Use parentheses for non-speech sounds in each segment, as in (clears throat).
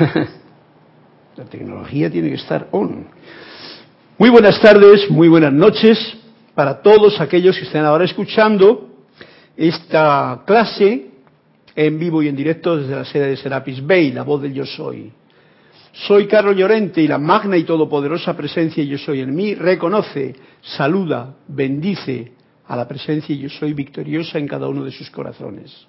(laughs) La tecnología tiene que estar on. Muy buenas tardes, muy buenas noches para todos aquellos que estén ahora escuchando esta clase en vivo y en directo desde la sede de Serapis Bay, la voz del Yo Soy. Soy Carlos Llorente y la magna y todopoderosa presencia Yo Soy en mí reconoce, saluda, bendice a la presencia Yo Soy victoriosa en cada uno de sus corazones.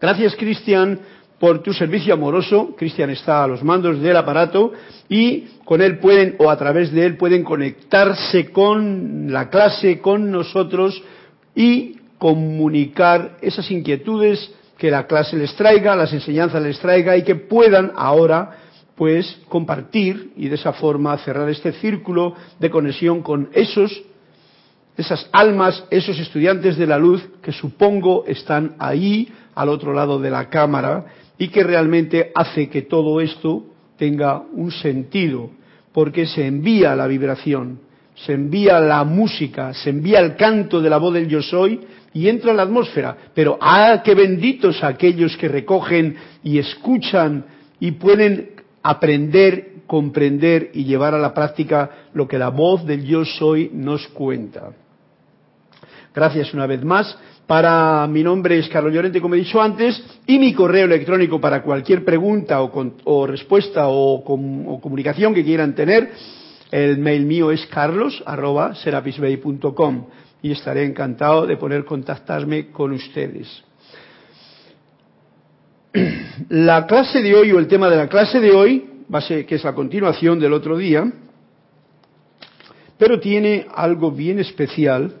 Gracias, Cristian, por tu servicio amoroso. Cristian está a los mandos del aparato y con él pueden, o a través de él, pueden conectarse con la clase, con nosotros y comunicar esas inquietudes que la clase les traiga, las enseñanzas les traiga y que puedan ahora pues compartir y de esa forma cerrar este círculo de conexión con esos esas almas, esos estudiantes de la luz que supongo están ahí al otro lado de la cámara y que realmente hace que todo esto tenga un sentido, porque se envía la vibración, se envía la música, se envía el canto de la voz del yo soy y entra en la atmósfera. Pero ¡ah, qué benditos aquellos que recogen y escuchan y pueden aprender, comprender y llevar a la práctica lo que la voz del yo soy nos cuenta. Gracias una vez más para mi nombre es Carlos Llorente, como he dicho antes, y mi correo electrónico para cualquier pregunta o, respuesta o, comunicación que quieran tener, el mail mío es carlos@serapisbay.com y estaré encantado de poder contactarme con ustedes. (clears throat) La clase de hoy o el tema de la clase de hoy, va a ser, que es la continuación del otro día, pero tiene algo bien especial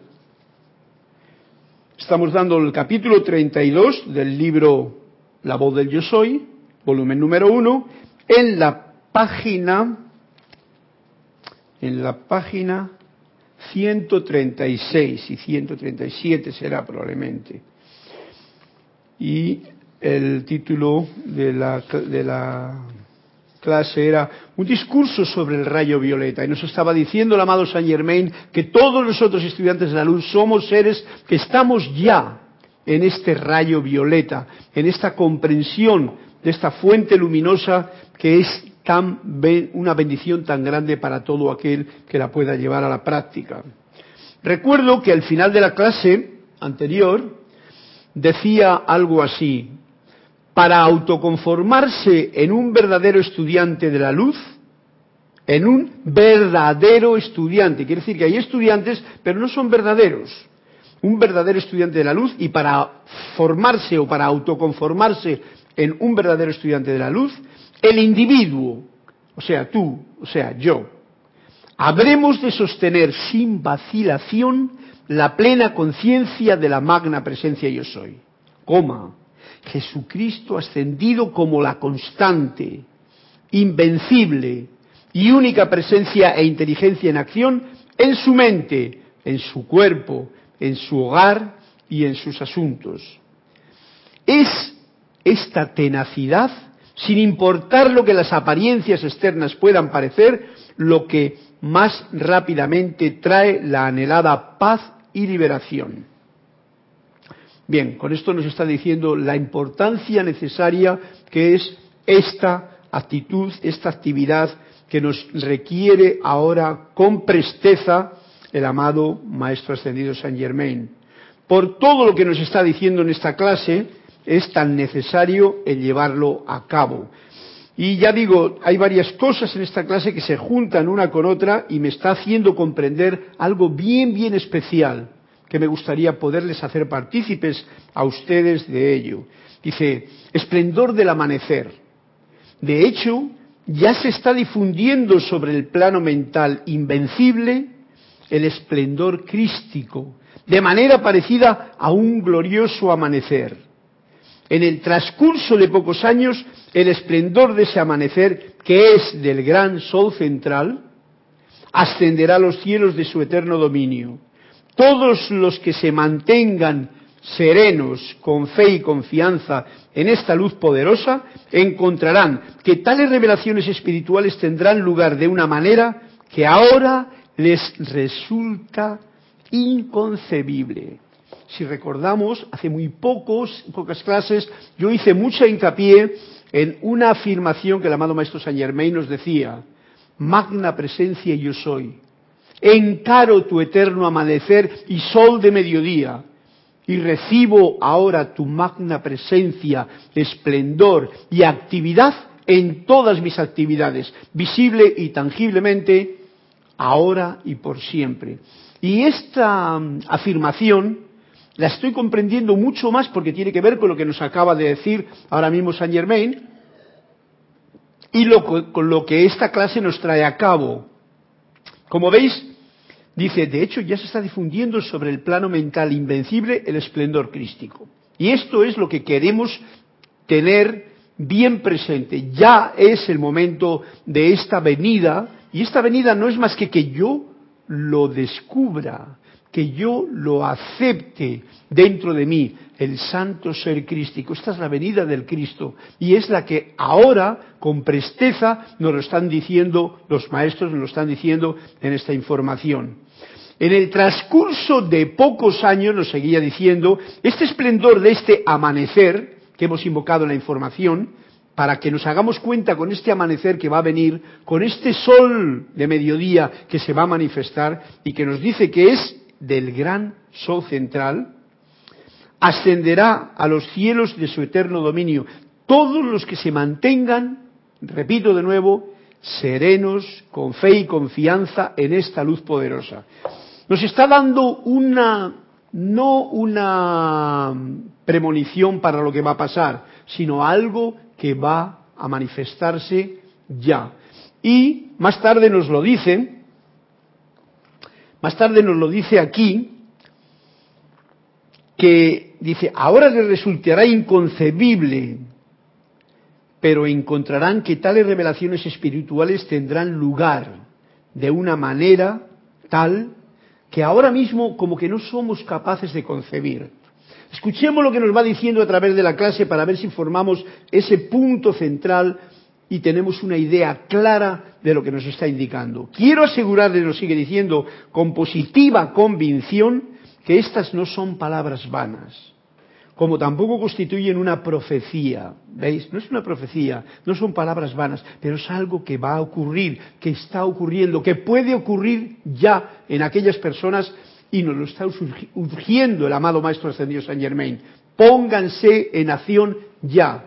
Estamos dando el capítulo 32 del libro La voz del yo soy, volumen número 1, en la página en la página 136 y 137 será probablemente. Y el título de la, de la clase era un discurso sobre el rayo violeta y nos estaba diciendo el amado Saint Germain que todos nosotros estudiantes de la luz somos seres que estamos ya en este rayo violeta, en esta comprensión de esta fuente luminosa que es tan una bendición tan grande para todo aquel que la pueda llevar a la práctica. Recuerdo que al final de la clase anterior decía algo así, para autoconformarse en un verdadero estudiante de la luz, en un verdadero estudiante. Quiere decir que hay estudiantes, pero no son verdaderos. Un verdadero estudiante de la luz y para formarse o para autoconformarse en un verdadero estudiante de la luz, el individuo, o sea, tú, o sea, yo, habremos de sostener sin vacilación la plena conciencia de la magna presencia yo soy. Coma Jesucristo ascendido como la constante, invencible y única presencia e inteligencia en acción en su mente, en su cuerpo, en su hogar y en sus asuntos. Es esta tenacidad, sin importar lo que las apariencias externas puedan parecer, lo que más rápidamente trae la anhelada paz y liberación. Bien, con esto nos está diciendo la importancia necesaria que es esta actitud, esta actividad que nos requiere ahora con presteza el amado Maestro Ascendido Saint Germain. Por todo lo que nos está diciendo en esta clase, es tan necesario el llevarlo a cabo. Y ya digo, hay varias cosas en esta clase que se juntan una con otra y me está haciendo comprender algo bien, bien especial que me gustaría poderles hacer partícipes a ustedes de ello. Dice, esplendor del amanecer. De hecho, ya se está difundiendo sobre el plano mental invencible el esplendor crístico, de manera parecida a un glorioso amanecer. En el transcurso de pocos años, el esplendor de ese amanecer, que es del gran sol central, ascenderá a los cielos de su eterno dominio todos los que se mantengan serenos, con fe y confianza en esta luz poderosa, encontrarán que tales revelaciones espirituales tendrán lugar de una manera que ahora les resulta inconcebible. Si recordamos, hace muy pocos, pocas clases, yo hice mucha hincapié en una afirmación que el amado Maestro Saint Germain nos decía, magna presencia yo soy, encaro tu eterno amanecer y sol de mediodía, y recibo ahora tu magna presencia, esplendor y actividad en todas mis actividades, visible y tangiblemente, ahora y por siempre. Y esta mm, afirmación la estoy comprendiendo mucho más porque tiene que ver con lo que nos acaba de decir ahora mismo Saint Germain y con lo que esta clase nos trae a cabo. Como veis, dice, de hecho ya se está difundiendo sobre el plano mental invencible el esplendor crístico. Y esto es lo que queremos tener bien presente. Ya es el momento de esta venida, y esta venida no es más que que yo lo descubra, que yo lo acepte dentro de mí, el santo ser crístico. Esta es la venida del Cristo y es la que ahora, con presteza, nos lo están diciendo los maestros, nos lo están diciendo en esta información. En el transcurso de pocos años, nos seguía diciendo, este esplendor de este amanecer que hemos invocado en la información, para que nos hagamos cuenta con este amanecer que va a venir, con este sol de mediodía que se va a manifestar y que nos dice que es del gran sol central, ascenderá a los cielos de su eterno dominio. Todos los que se mantengan, repito de nuevo, serenos, con fe y confianza en esta luz poderosa. Nos está dando una, no una premonición para lo que va a pasar, sino algo que va a manifestarse ya. Y más tarde nos lo dice, más tarde nos lo dice aquí, que dice, ahora les resultará inconcebible, pero encontrarán que tales revelaciones espirituales tendrán lugar de una manera tal que ahora mismo como que no somos capaces de concebir. Escuchemos lo que nos va diciendo a través de la clase para ver si formamos ese punto central y tenemos una idea clara de lo que nos está indicando. Quiero asegurarles, nos sigue diciendo, con positiva convicción, que estas no son palabras vanas, como tampoco constituyen una profecía. ¿Veis? No es una profecía, no son palabras vanas, pero es algo que va a ocurrir, que está ocurriendo, que puede ocurrir ya en aquellas personas y nos lo está urgiendo el amado Maestro Ascendido San Germain. Pónganse en acción ya,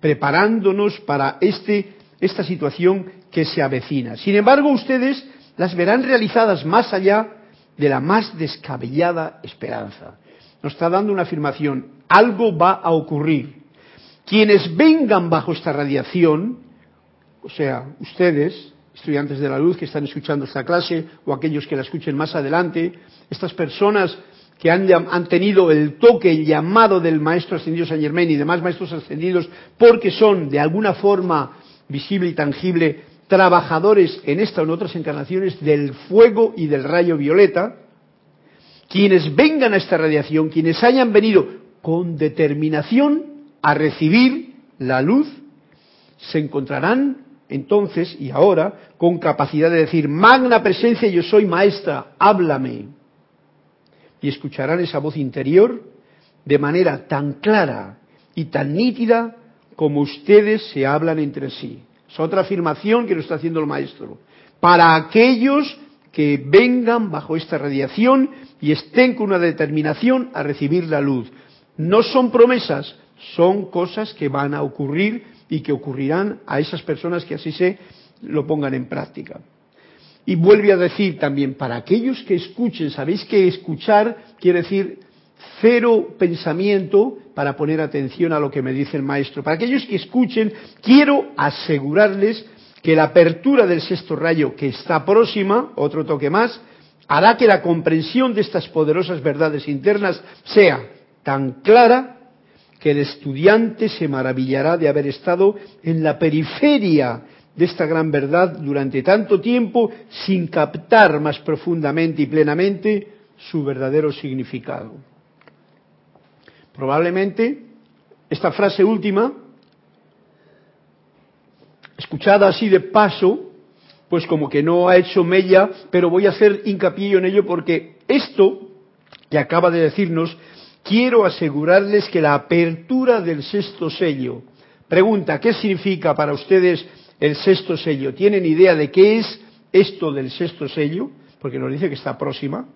preparándonos para este, esta situación que se avecina. Sin embargo, ustedes las verán realizadas más allá de la más descabellada esperanza. Nos está dando una afirmación, algo va a ocurrir. Quienes vengan bajo esta radiación, o sea, ustedes, estudiantes de la luz que están escuchando esta clase, o aquellos que la escuchen más adelante, estas personas que han, tenido el toque, el llamado del maestro ascendido San Germain y demás maestros ascendidos, porque son de alguna forma visible y tangible trabajadores en esta o en otras encarnaciones del fuego y del rayo violeta, quienes vengan a esta radiación, quienes hayan venido con determinación a recibir la luz, se encontrarán entonces y ahora con capacidad de decir, magna presencia, yo soy maestra, háblame y escucharán esa voz interior de manera tan clara y tan nítida como ustedes se hablan entre sí. Es otra afirmación que nos está haciendo el maestro. Para aquellos que vengan bajo esta radiación y estén con una determinación a recibir la luz. No son promesas, son cosas que van a ocurrir y que ocurrirán a esas personas que así se lo pongan en práctica. Y vuelve a decir también, para aquellos que escuchen, sabéis que escuchar quiere decir cero pensamiento para poner atención a lo que me dice el maestro. Para aquellos que escuchen, quiero asegurarles que la apertura del sexto rayo, que está próxima, otro toque más, hará que la comprensión de estas poderosas verdades internas sea tan clara que el estudiante se maravillará de haber estado en la periferia de esta gran verdad durante tanto tiempo sin captar más profundamente y plenamente su verdadero significado. Probablemente esta frase última, escuchada así de paso, pues como que no ha hecho mella, pero voy a hacer hincapié en ello porque esto que acaba de decirnos, quiero asegurarles que la apertura del sexto sello, Pregunta, ¿qué significa para ustedes el sexto sello? ¿Tienen idea de qué es esto del sexto sello? Porque nos dice que está próxima.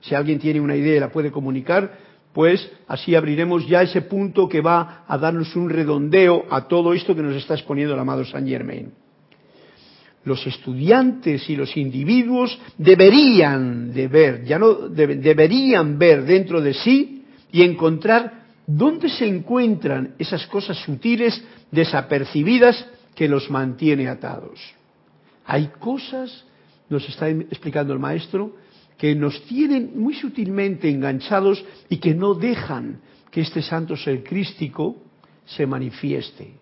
Si alguien tiene una idea la puede comunicar, pues así abriremos ya ese punto que va a darnos un redondeo a todo esto que nos está exponiendo el amado Saint Germain. Los estudiantes y los individuos deberían de ver, ya no deberían ver dentro de sí y encontrar dónde se encuentran esas cosas sutiles desapercibidas que los mantiene atados. Hay cosas, nos está explicando el maestro, que nos tienen muy sutilmente enganchados y que no dejan que este santo ser crístico se manifieste.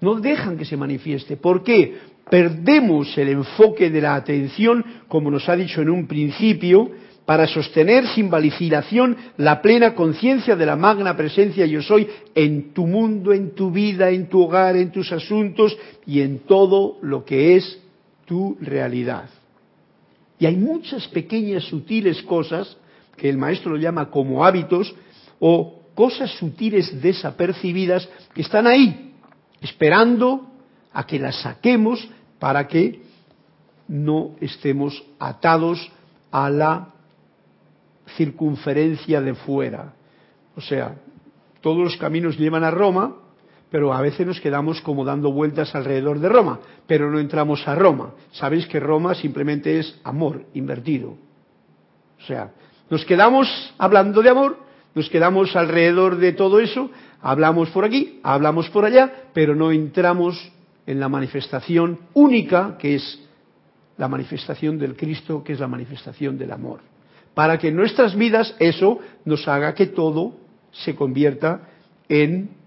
No dejan que se manifieste. ¿Por qué? Perdemos el enfoque de la atención, como nos ha dicho en un principio, para sostener sin vacilación la plena conciencia de la magna presencia yo soy en tu mundo, en tu vida, en tu hogar, en tus asuntos y en todo lo que es tu realidad. Y hay muchas pequeñas sutiles cosas que el maestro lo llama como hábitos o cosas sutiles desapercibidas que están ahí, esperando a que las saquemos para que no estemos atados a la circunferencia de fuera. O sea, todos los caminos llevan a Roma, pero a veces nos quedamos como dando vueltas alrededor de Roma, pero no entramos a Roma. Sabéis que Roma simplemente es amor invertido. O sea, nos quedamos hablando de amor, nos quedamos alrededor de todo eso, hablamos por aquí, hablamos por allá, pero no entramos en la manifestación única que es la manifestación del Cristo, que es la manifestación del amor. Para que en nuestras vidas eso nos haga que todo se convierta en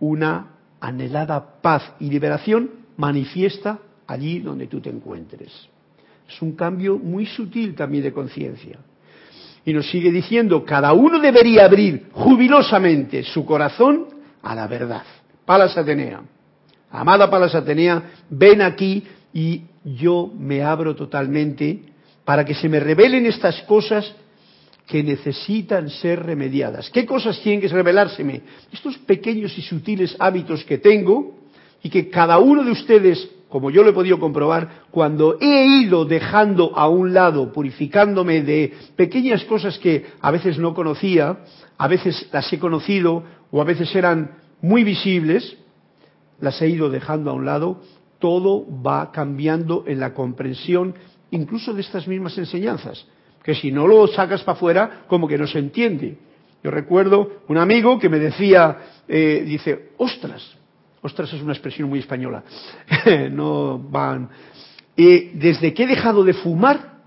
una anhelada paz y liberación manifiesta allí donde tú te encuentres. Es un cambio muy sutil también de conciencia. Y nos sigue diciendo, cada uno debería abrir jubilosamente su corazón a la verdad. Palas Atenea, amada Palas Atenea, ven aquí y yo me abro totalmente para que se me revelen estas cosas que necesitan ser remediadas. ¿Qué cosas tienen que revelárseme? Estos pequeños y sutiles hábitos que tengo y que cada uno de ustedes, como yo lo he podido comprobar, cuando he ido dejando a un lado, purificándome de pequeñas cosas que a veces no conocía, a veces las he conocido o a veces eran muy visibles, las he ido dejando a un lado, todo va cambiando en la comprensión incluso de estas mismas enseñanzas que si no lo sacas para afuera, como que no se entiende. Yo recuerdo un amigo que me decía, eh, dice, ostras, ostras es una expresión muy española, (laughs) no van. y desde que he dejado de fumar,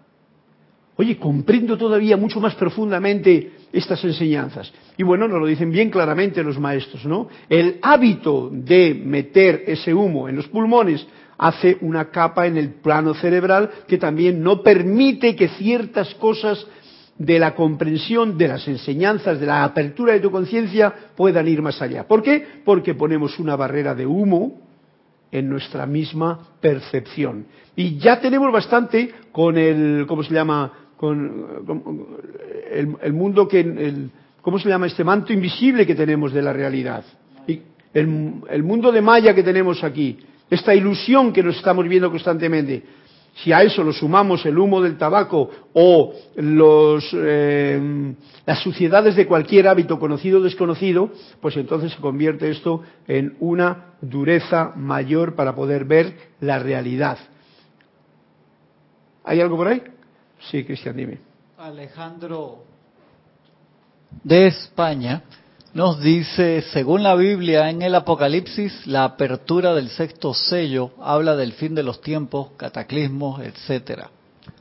oye, comprendo todavía mucho más profundamente estas enseñanzas. Y bueno, nos lo dicen bien claramente los maestros, ¿no? El hábito de meter ese humo en los pulmones hace una capa en el plano cerebral que también no permite que ciertas cosas de la comprensión de las enseñanzas, de la apertura de tu conciencia puedan ir más allá. ¿Por qué? Porque ponemos una barrera de humo en nuestra misma percepción. Y ya tenemos bastante con el, ¿cómo se llama? Con, el, mundo que, el, ¿cómo se llama? Este manto invisible que tenemos de la realidad. Y el mundo de Maya que tenemos aquí esta ilusión que nos estamos viendo constantemente. Si a eso lo sumamos el humo del tabaco o los, eh, las suciedades de cualquier hábito conocido o desconocido, pues entonces se convierte esto en una dureza mayor para poder ver la realidad. ¿Hay algo por ahí? Sí, Cristian, dime. Alejandro de España nos dice, según la Biblia, en el Apocalipsis, la apertura del sexto sello habla del fin de los tiempos, cataclismos, etcétera.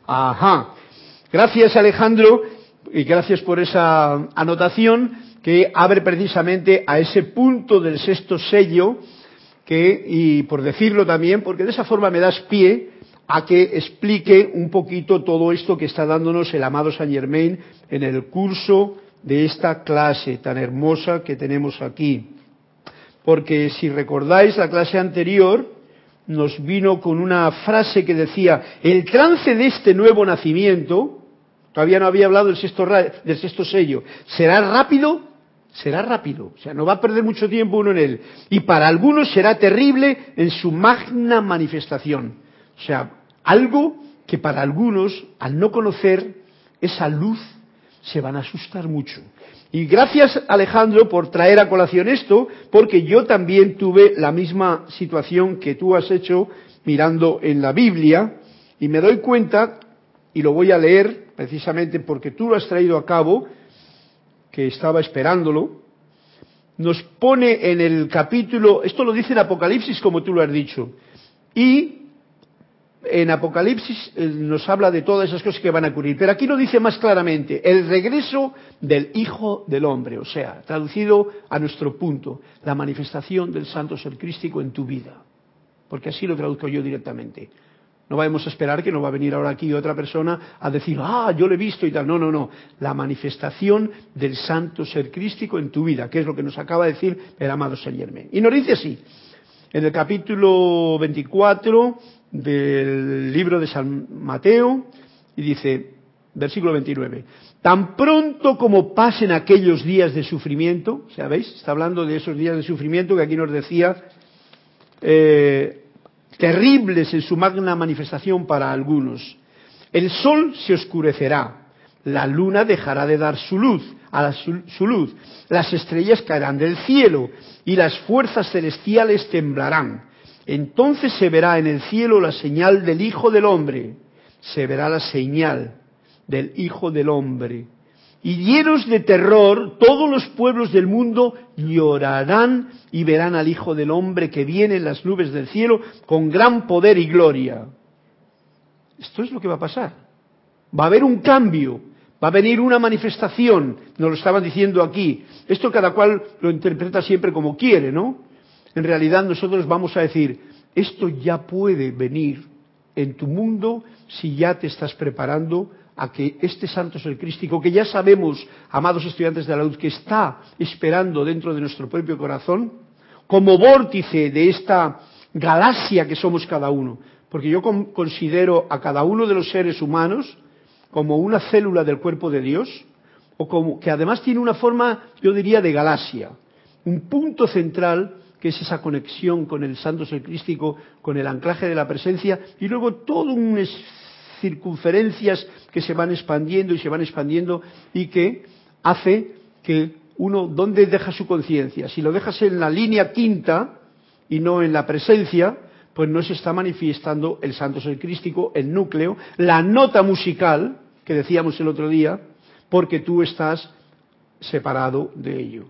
Ajá. Gracias, Alejandro, y gracias por esa anotación que abre precisamente a ese punto del sexto sello, que, y por decirlo también, porque de esa forma me das pie a que explique un poquito todo esto que está dándonos el amado Saint Germain en el curso de esta clase tan hermosa que tenemos aquí. Porque si recordáis la clase anterior, nos vino con una frase que decía, el trance de este nuevo nacimiento, todavía no había hablado del sexto, del sexto sello, será rápido será rápido, o sea, no va a perder mucho tiempo uno en él. Y para algunos será terrible en su magna manifestación. O sea, algo que para algunos, al no conocer esa luz, se van a asustar mucho. Y gracias Alejandro por traer a colación esto, porque yo también tuve la misma situación que tú has hecho mirando en la Biblia, y me doy cuenta, y lo voy a leer precisamente porque tú lo has traído a cabo, que estaba esperándolo, nos pone en el capítulo, esto lo dice en Apocalipsis como tú lo has dicho, y en Apocalipsis eh, nos habla de todas esas cosas que van a ocurrir, pero aquí lo dice más claramente, el regreso del Hijo del Hombre, o sea, traducido a nuestro punto, la manifestación del Santo Ser Crístico en tu vida, porque así lo traduzco yo directamente. No vamos a esperar que nos va a venir ahora aquí otra persona a decir, ah, yo lo he visto y tal. No, no, no. La manifestación del santo ser crístico en tu vida, que es lo que nos acaba de decir el amado Saint Germain. Y nos dice así, en el capítulo 24 del libro de San Mateo, y dice, versículo 29, tan pronto como pasen aquellos días de sufrimiento, ¿sabéis? Está hablando de esos días de sufrimiento que aquí nos decía, eh, terribles en su magna manifestación para algunos. El sol se oscurecerá, la luna dejará de dar su luz, a su, luz, las estrellas caerán del cielo y las fuerzas celestiales temblarán. Entonces se verá en el cielo la señal del Hijo del Hombre, se verá la señal del Hijo del Hombre y llenos de terror, todos los pueblos del mundo llorarán y verán al Hijo del Hombre que viene en las nubes del cielo con gran poder y gloria. Esto es lo que va a pasar. Va a haber un cambio, va a venir una manifestación, nos lo estaban diciendo aquí. Esto cada cual lo interpreta siempre como quiere, ¿no? En realidad nosotros vamos a decir, esto ya puede venir en tu mundo si ya te estás preparando a que este santo ser crístico, que ya sabemos, amados estudiantes de la luz, que está esperando dentro de nuestro propio corazón, como vórtice de esta galaxia que somos cada uno. Porque yo considero a cada uno de los seres humanos como una célula del cuerpo de Dios, o como que además tiene una forma, yo diría, de galaxia, un punto central que es esa conexión con el santo ser crístico, con el anclaje de la presencia, y luego todo un circunferencias que se van expandiendo y se van expandiendo y que hace que uno, ¿dónde deja su conciencia? Si lo dejas en la línea quinta y no en la presencia, pues no se está manifestando el santo ser crístico, el núcleo, la nota musical que decíamos el otro día, porque tú estás separado de ello.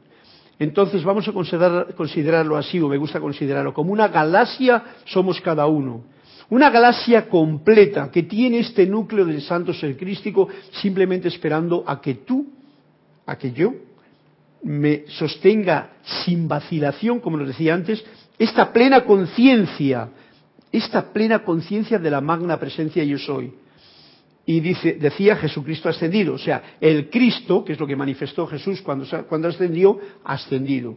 Entonces vamos a considerarlo así, o me gusta considerarlo, como una galaxia somos cada uno. Una galaxia completa que tiene este núcleo del santo ser crístico simplemente esperando a que tú, a que yo, me sostenga sin vacilación, como nos decía antes, esta plena conciencia, esta plena conciencia de la magna presencia yo soy. Y dice, decía Jesucristo ascendido, o sea, el Cristo, que es lo que manifestó Jesús cuando, ascendió, ascendido.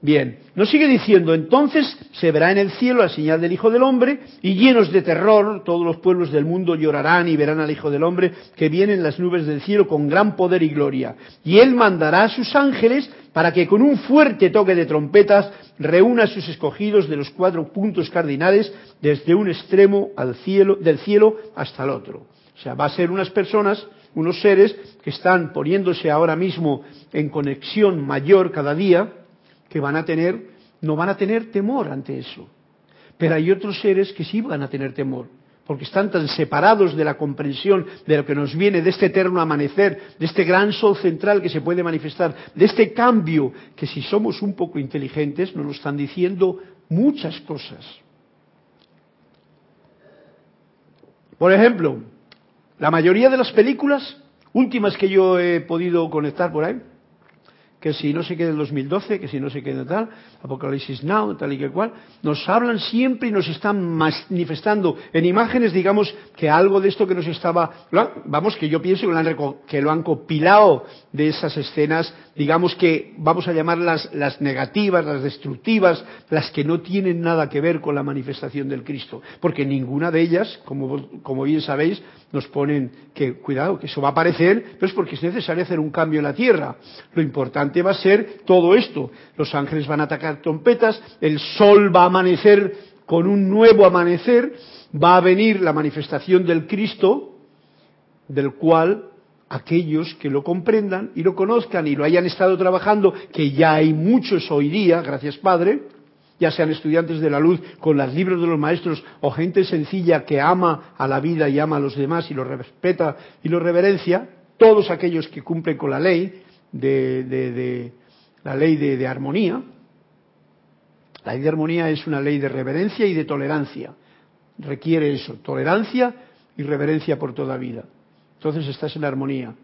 Bien, nos sigue diciendo, entonces se verá en el cielo la señal del Hijo del Hombre y llenos de terror todos los pueblos del mundo llorarán y verán al Hijo del Hombre que viene en las nubes del cielo con gran poder y gloria. Y él mandará a sus ángeles para que con un fuerte toque de trompetas reúna a sus escogidos de los cuatro puntos cardinales desde un extremo al cielo, del cielo hasta el otro. O sea, va a ser unas personas, unos seres que están poniéndose ahora mismo en conexión mayor cada día, que van a tener, no van a tener temor ante eso. Pero hay otros seres que sí van a tener temor, porque están tan separados de la comprensión de lo que nos viene, de este eterno amanecer, de este gran sol central que se puede manifestar, de este cambio, que si somos un poco inteligentes nos lo están diciendo muchas cosas. Por ejemplo, la mayoría de las películas últimas que yo he podido conectar por ahí, que si no se queda en 2012, que si no se queda tal, Apocalipsis Now, tal y que cual, nos hablan siempre y nos están manifestando en imágenes, digamos, que algo de esto que nos estaba, vamos, que yo pienso que lo han, que lo han compilado de esas escenas, digamos que vamos a llamarlas las negativas, las destructivas, las que no tienen nada que ver con la manifestación del Cristo, porque ninguna de ellas, como, como bien sabéis, nos ponen que, cuidado, que eso va a aparecer, pero es porque es necesario hacer un cambio en la tierra. Lo importante va a ser todo esto. Los ángeles van a atacar trompetas, el sol va a amanecer con un nuevo amanecer, va a venir la manifestación del Cristo, del cual aquellos que lo comprendan y lo conozcan y lo hayan estado trabajando, que ya hay muchos hoy día, gracias Padre, ya sean estudiantes de la luz con los libros de los maestros o gente sencilla que ama a la vida y ama a los demás y lo respeta y lo reverencia, todos aquellos que cumplen con la ley de, la ley de, armonía, la ley de armonía es una ley de reverencia y de tolerancia, requiere eso, tolerancia y reverencia por toda vida. Entonces estás en armonía.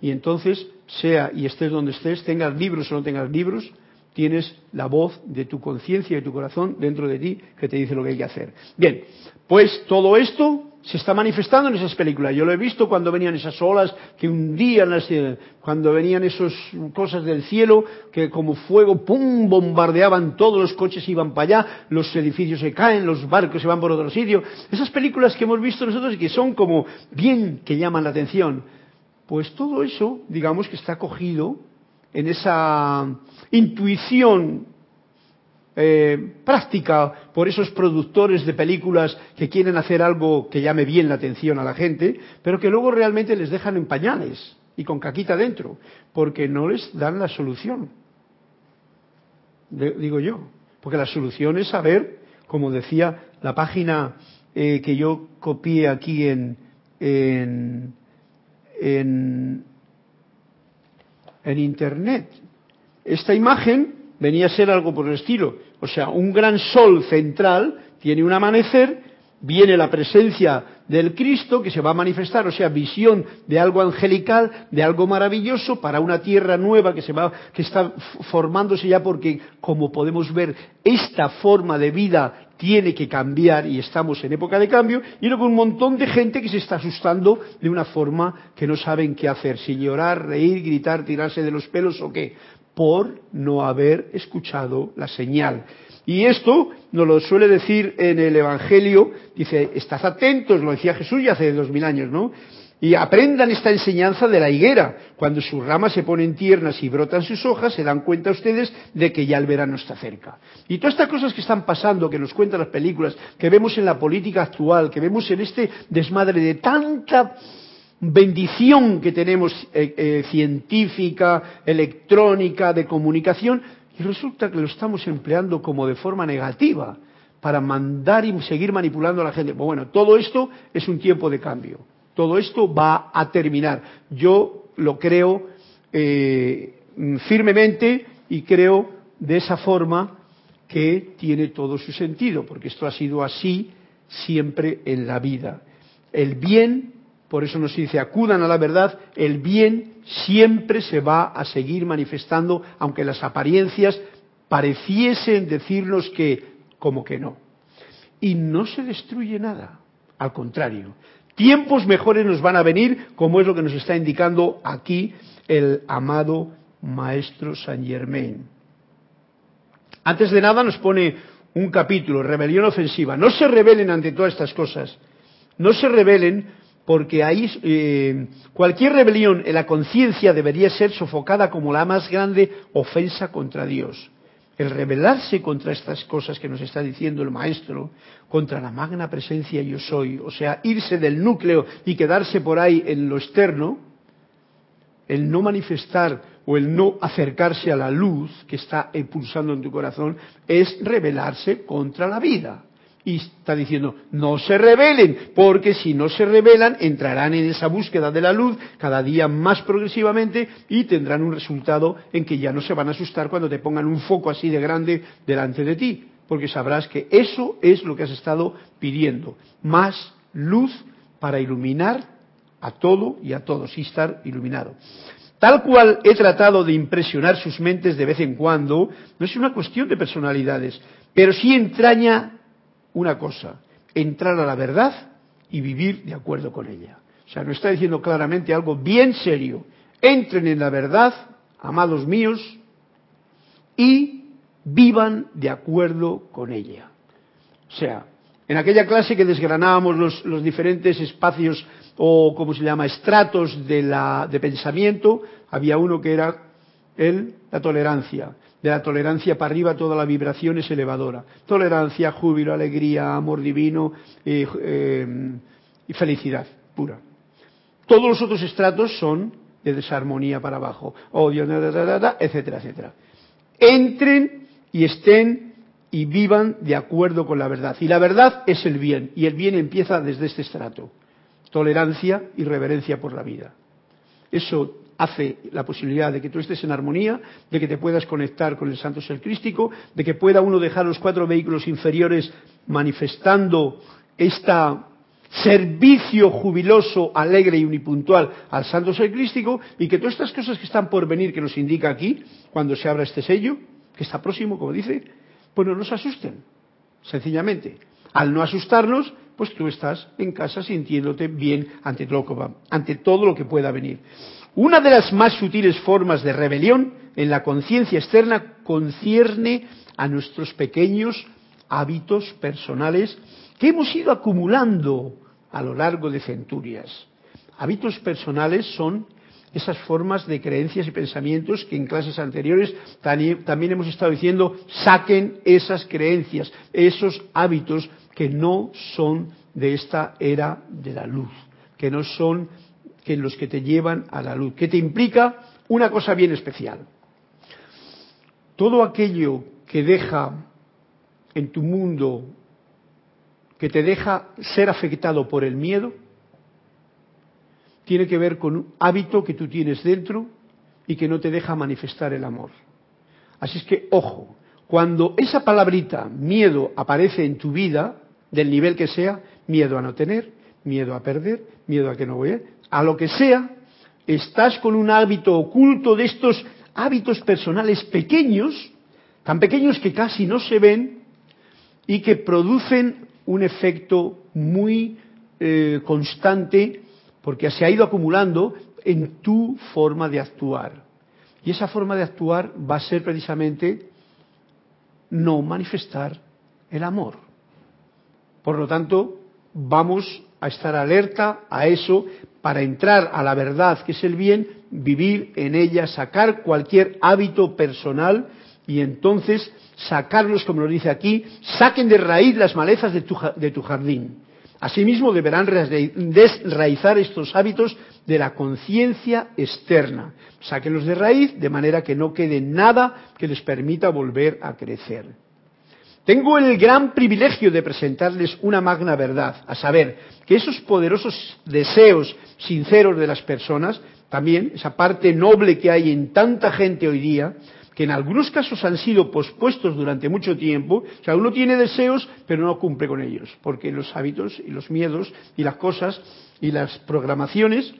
Y entonces, sea y estés donde estés, tengas libros o no tengas libros, tienes la voz de tu conciencia y de tu corazón dentro de ti que te dice lo que hay que hacer. Bien, pues todo esto se está manifestando en esas películas. Yo lo he visto cuando venían esas olas que hundían, eh, cuando venían esas cosas del cielo que como fuego, ¡pum!, bombardeaban todos los coches iban para allá, los edificios se caen, los barcos se van por otro sitio. Esas películas que hemos visto nosotros y que son como bien que llaman la atención. Pues todo eso, digamos que está cogido en esa intuición eh, práctica por esos productores de películas que quieren hacer algo que llame bien la atención a la gente, pero que luego realmente les dejan en pañales y con caquita dentro, porque no les dan la solución. digo yo, porque la solución es saber, como decía la página eh, que yo copié aquí en, en, en en Internet. Esta imagen venía a ser algo por el estilo, o sea, un gran sol central tiene un amanecer, viene la presencia del Cristo que se va a manifestar, o sea, visión de algo angelical, de algo maravilloso para una tierra nueva que se va que está formándose ya porque como podemos ver esta forma de vida tiene que cambiar y estamos en época de cambio, y luego un montón de gente que se está asustando de una forma que no saben qué hacer, si llorar, reír, gritar, tirarse de los pelos o qué, por no haber escuchado la señal. Y esto nos lo suele decir en el Evangelio, dice, estad atentos, lo decía Jesús ya hace dos mil años, ¿no? Y aprendan esta enseñanza de la higuera. Cuando sus ramas se ponen tiernas y brotan sus hojas, se dan cuenta ustedes de que ya el verano está cerca. Y todas estas cosas que están pasando, que nos cuentan las películas, que vemos en la política actual, que vemos en este desmadre de tanta bendición que tenemos eh, eh, científica, electrónica, de comunicación, y resulta que lo estamos empleando como de forma negativa para mandar y seguir manipulando a la gente. Bueno, todo esto es un tiempo de cambio. Todo esto va a terminar. Yo lo creo eh, firmemente y creo de esa forma que tiene todo su sentido, porque esto ha sido así siempre en la vida. El bien, por eso nos dice, acudan a la verdad, el bien siempre se va a seguir manifestando, aunque las apariencias pareciesen decirnos que como que no. Y no se destruye nada, al contrario, Tiempos mejores nos van a venir, como es lo que nos está indicando aquí el amado Maestro Saint Germain. Antes de nada nos pone un capítulo, rebelión ofensiva. No se rebelen ante todas estas cosas. No se rebelen porque ahí eh, cualquier rebelión en la conciencia debería ser sofocada como la más grande ofensa contra Dios el rebelarse contra estas cosas que nos está diciendo el maestro, contra la magna presencia yo soy, o sea, irse del núcleo y quedarse por ahí en lo externo, el no manifestar o el no acercarse a la luz que está pulsando en tu corazón, es rebelarse contra la vida. Y está diciendo, no se rebelen, porque si no se rebelan, entrarán en esa búsqueda de la luz cada día más progresivamente y tendrán un resultado en que ya no se van a asustar cuando te pongan un foco así de grande delante de ti, porque sabrás que eso es lo que has estado pidiendo, más luz para iluminar a todo y a todos y estar iluminado. Tal cual he tratado de impresionar sus mentes de vez en cuando, no es una cuestión de personalidades, pero sí entraña una cosa, entrar a la verdad y vivir de acuerdo con ella. O sea, nos está diciendo claramente algo bien serio. Entren en la verdad, amados míos, y vivan de acuerdo con ella. O sea, en aquella clase que desgranábamos los, los diferentes espacios o, como se llama?, estratos de, la, de pensamiento, había uno que era el, la tolerancia. De la tolerancia para arriba toda la vibración es elevadora. Tolerancia, júbilo, alegría, amor divino eh, eh, y felicidad pura. Todos los otros estratos son de desarmonía para abajo, odio, etcétera, etcétera. Entren y estén y vivan de acuerdo con la verdad. Y la verdad es el bien, y el bien empieza desde este estrato. Tolerancia y reverencia por la vida. Eso hace la posibilidad de que tú estés en armonía, de que te puedas conectar con el santo ser crístico, de que pueda uno dejar los cuatro vehículos inferiores manifestando esta servicio jubiloso, alegre y unipuntual al santo ser crístico y que todas estas cosas que están por venir, que nos indica aquí, cuando se abra este sello, que está próximo, como dice, pues no nos asusten, sencillamente. Al no asustarnos, pues tú estás en casa sintiéndote bien ante todo, ante todo lo que pueda venir. Una de las más sutiles formas de rebelión en la conciencia externa concierne a nuestros pequeños hábitos personales que hemos ido acumulando a lo largo de centurias. Hábitos personales son esas formas de creencias y pensamientos que en clases anteriores también hemos estado diciendo, saquen esas creencias, esos hábitos que no son de esta era de la luz, que no son que los que te llevan a la luz, que te implica una cosa bien especial. Todo aquello que deja en tu mundo que te deja ser afectado por el miedo tiene que ver con un hábito que tú tienes dentro y que no te deja manifestar el amor. Así es que, ojo, cuando esa palabrita miedo aparece en tu vida, del nivel que sea, miedo a no tener, miedo a perder, miedo a que no voy a, a lo que sea, estás con un hábito oculto de estos hábitos personales pequeños, tan pequeños que casi no se ven y que producen un efecto muy eh, constante porque se ha ido acumulando en tu forma de actuar. Y esa forma de actuar va a ser precisamente no manifestar el amor. Por lo tanto, vamos a estar alerta a eso para entrar a la verdad que es el bien, vivir en ella, sacar cualquier hábito personal y entonces sacarlos, como lo dice aquí, saquen de raíz las malezas de tu, de tu jardín. Asimismo, deberán desraizar estos hábitos de la conciencia externa. Sáquenlos de raíz de manera que no quede nada que les permita volver a crecer. Tengo el gran privilegio de presentarles una magna verdad, a saber, que esos poderosos deseos sinceros de las personas, también esa parte noble que hay en tanta gente hoy día, que en algunos casos han sido pospuestos durante mucho tiempo, o sea, uno tiene deseos pero no cumple con ellos, porque los hábitos y los miedos y las cosas y las programaciones,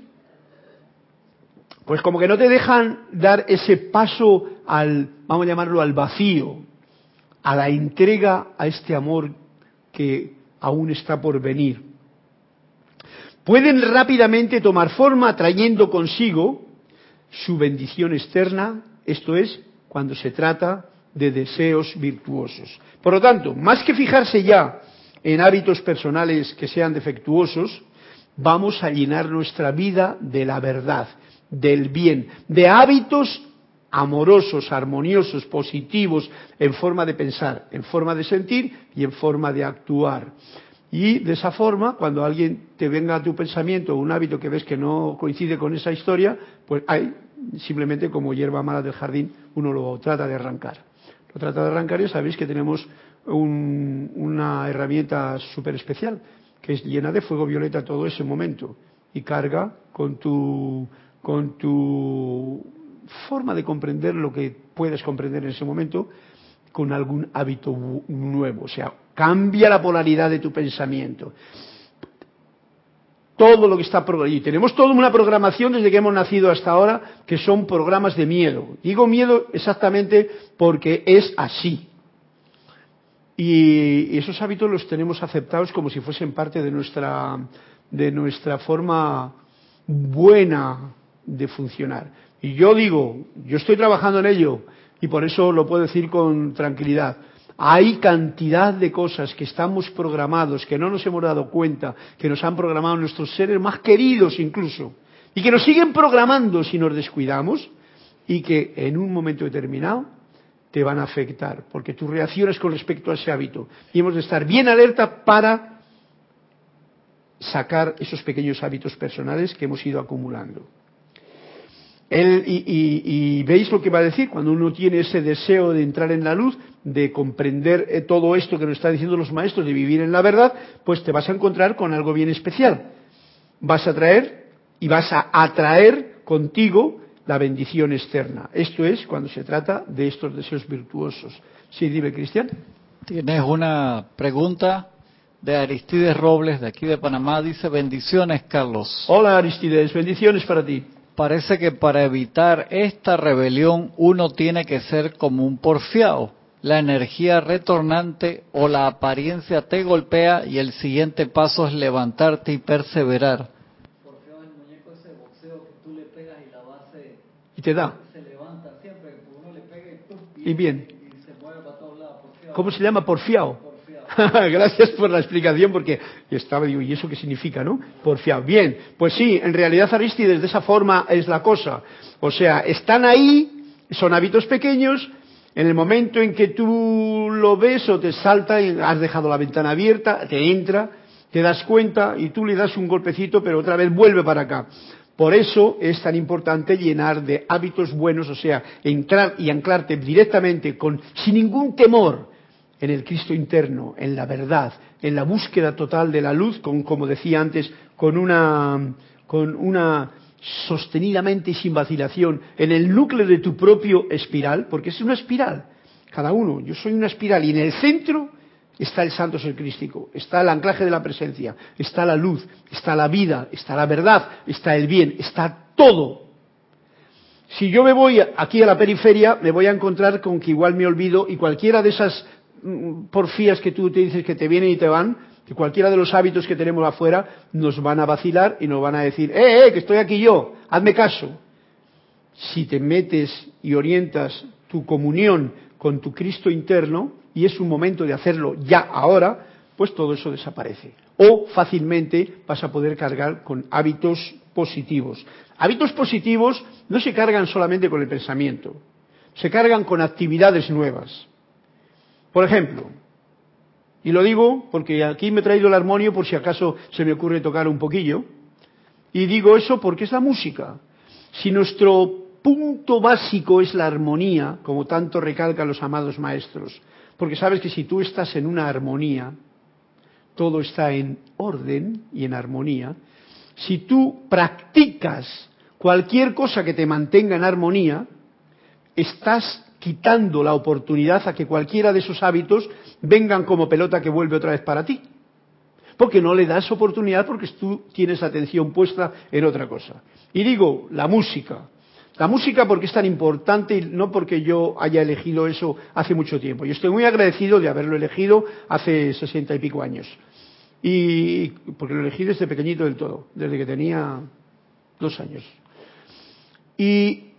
pues como que no te dejan dar ese paso al, vamos a llamarlo, al vacío, a la entrega a este amor que aún está por venir. Pueden rápidamente tomar forma trayendo consigo su bendición externa, esto es, cuando se trata de deseos virtuosos. Por lo tanto, más que fijarse ya en hábitos personales que sean defectuosos, vamos a llenar nuestra vida de la verdad, del bien, de hábitos amorosos, armoniosos, positivos, en forma de pensar, en forma de sentir y en forma de actuar. Y de esa forma, cuando alguien te venga a tu pensamiento un hábito que ves que no coincide con esa historia, pues hay simplemente como hierba mala del jardín, uno lo trata de arrancar. Lo trata de arrancar y sabéis que tenemos una herramienta súper especial, que es llena de fuego violeta todo ese momento y carga con tu, con tu forma de comprender lo que puedes comprender en ese momento con algún hábito nuevo. O sea, cambia la polaridad de tu pensamiento todo lo que está programado. Y tenemos toda una programación desde que hemos nacido hasta ahora que son programas de miedo. Digo miedo exactamente porque es así. Y esos hábitos los tenemos aceptados como si fuesen parte de nuestra, de nuestra forma buena de funcionar. Y yo digo, yo estoy trabajando en ello y por eso lo puedo decir con tranquilidad. Hay cantidad de cosas que estamos programados, que no nos hemos dado cuenta, que nos han programado nuestros seres más queridos incluso, y que nos siguen programando si nos descuidamos, y que en un momento determinado te van a afectar, porque tus reacciones con respecto a ese hábito. Y hemos de estar bien alerta para sacar esos pequeños hábitos personales que hemos ido acumulando. Y, veis lo que va a decir, cuando uno tiene ese deseo de entrar en la luz, de comprender eh, todo esto que nos están diciendo los maestros, de vivir en la verdad, pues te vas a encontrar con algo bien especial. Vas a traer y vas a atraer contigo la bendición externa. Esto es cuando se trata de estos deseos virtuosos. Sí, dime, Cristian. Tienes una pregunta de Aristides Robles, de aquí de Panamá. Dice, bendiciones, Carlos. Hola, Aristides, bendiciones para ti. Parece que para evitar esta rebelión uno tiene que ser como un porfiado. La energía retornante o la apariencia te golpea y el siguiente paso es levantarte y perseverar. Porfiado es el muñeco ese boxeo que tú le pegas y la base y te da. Se levanta siempre, uno le pega y, y, bien. Y se mueve para todos lados. ¿Cómo se llama? Porfiado. (laughs) Gracias por la explicación, porque estaba, digo, ¿y eso qué significa, no? Porfiado. Bien, pues sí, en realidad Aristides de esa forma es la cosa. O sea, están ahí, son hábitos pequeños, en el momento en que tú lo ves o te salta y has dejado la ventana abierta, te entra, te das cuenta y tú le das un golpecito, pero otra vez vuelve para acá. Por eso es tan importante llenar de hábitos buenos, o sea, entrar y anclarte directamente con, sin ningún temor, en el Cristo interno, en la verdad, en la búsqueda total de la luz, con, como decía antes, con una, con una sostenidamente y sin vacilación en el núcleo de tu propio espiral, porque es una espiral, cada uno, yo soy una espiral y en el centro está el santo ser crístico, está el anclaje de la presencia, está la luz, está la vida, está la verdad, está el bien, está todo. Si yo me voy aquí a la periferia, me voy a encontrar con que igual me olvido y cualquiera de esas porfías que tú te dices que te vienen y te van, que cualquiera de los hábitos que tenemos afuera nos van a vacilar y nos van a decir, eh, eh, que estoy aquí yo, hazme caso. Si te metes y orientas tu comunión con tu Cristo interno, y es un momento de hacerlo ya ahora, pues todo eso desaparece. O fácilmente vas a poder cargar con hábitos positivos. Hábitos positivos no se cargan solamente con el pensamiento, se cargan con actividades nuevas. Por ejemplo, y lo digo porque aquí me he traído el armonio por si acaso se me ocurre tocar un poquillo, y digo eso porque es la música. Si nuestro punto básico es la armonía, como tanto recalcan los amados maestros, porque sabes que si tú estás en una armonía, todo está en orden y en armonía, si tú practicas cualquier cosa que te mantenga en armonía, estás quitando la oportunidad a que cualquiera de esos hábitos vengan como pelota que vuelve otra vez para ti. Porque no le das oportunidad porque tú tienes atención puesta en otra cosa. Y digo, la música. La música porque es tan importante y no porque yo haya elegido eso hace mucho tiempo. Yo estoy muy agradecido de haberlo elegido hace sesenta y pico años. Y porque lo elegí desde pequeñito del todo, desde que tenía dos años. Y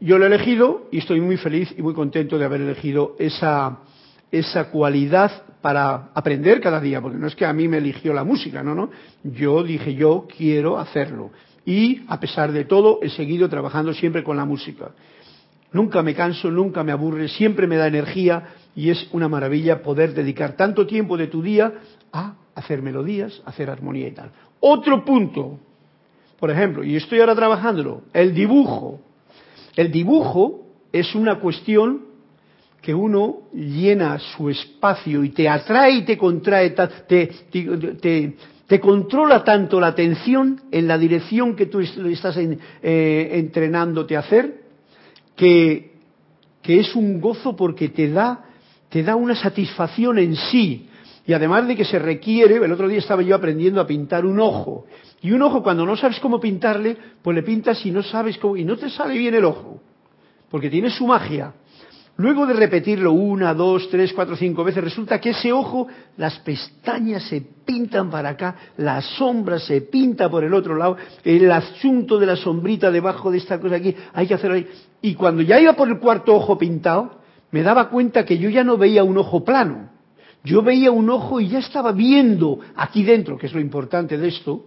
yo lo he elegido y estoy muy feliz y muy contento de haber elegido esa, esa cualidad para aprender cada día, porque no es que a mí me eligió la música, no, no. Yo dije, yo quiero hacerlo. Y a pesar de todo, he seguido trabajando siempre con la música. Nunca me canso, nunca me aburre, siempre me da energía y es una maravilla poder dedicar tanto tiempo de tu día a hacer melodías, a hacer armonía y tal. Otro punto, por ejemplo, y estoy ahora trabajándolo, el dibujo. El dibujo es una cuestión que uno llena su espacio y te atrae y te contrae, te, te, controla tanto la atención en la dirección que tú estás eh, entrenándote a hacer, que, que, es un gozo porque te da, te da una satisfacción en sí. Y además de que se requiere, el otro día estaba yo aprendiendo a pintar un ojo. Y un ojo, cuando no sabes cómo pintarle, pues le pintas y no sabes cómo, y no te sale bien el ojo, porque tiene su magia. Luego de repetirlo una, dos, tres, cuatro, cinco veces, resulta que ese ojo, las pestañas se pintan para acá, la sombra se pinta por el otro lado, el asunto de la sombrita debajo de esta cosa aquí, hay que hacerlo ahí. Y cuando ya iba por el cuarto ojo pintado, me daba cuenta que yo ya no veía un ojo plano. Yo veía un ojo y ya estaba viendo aquí dentro, que es lo importante de esto,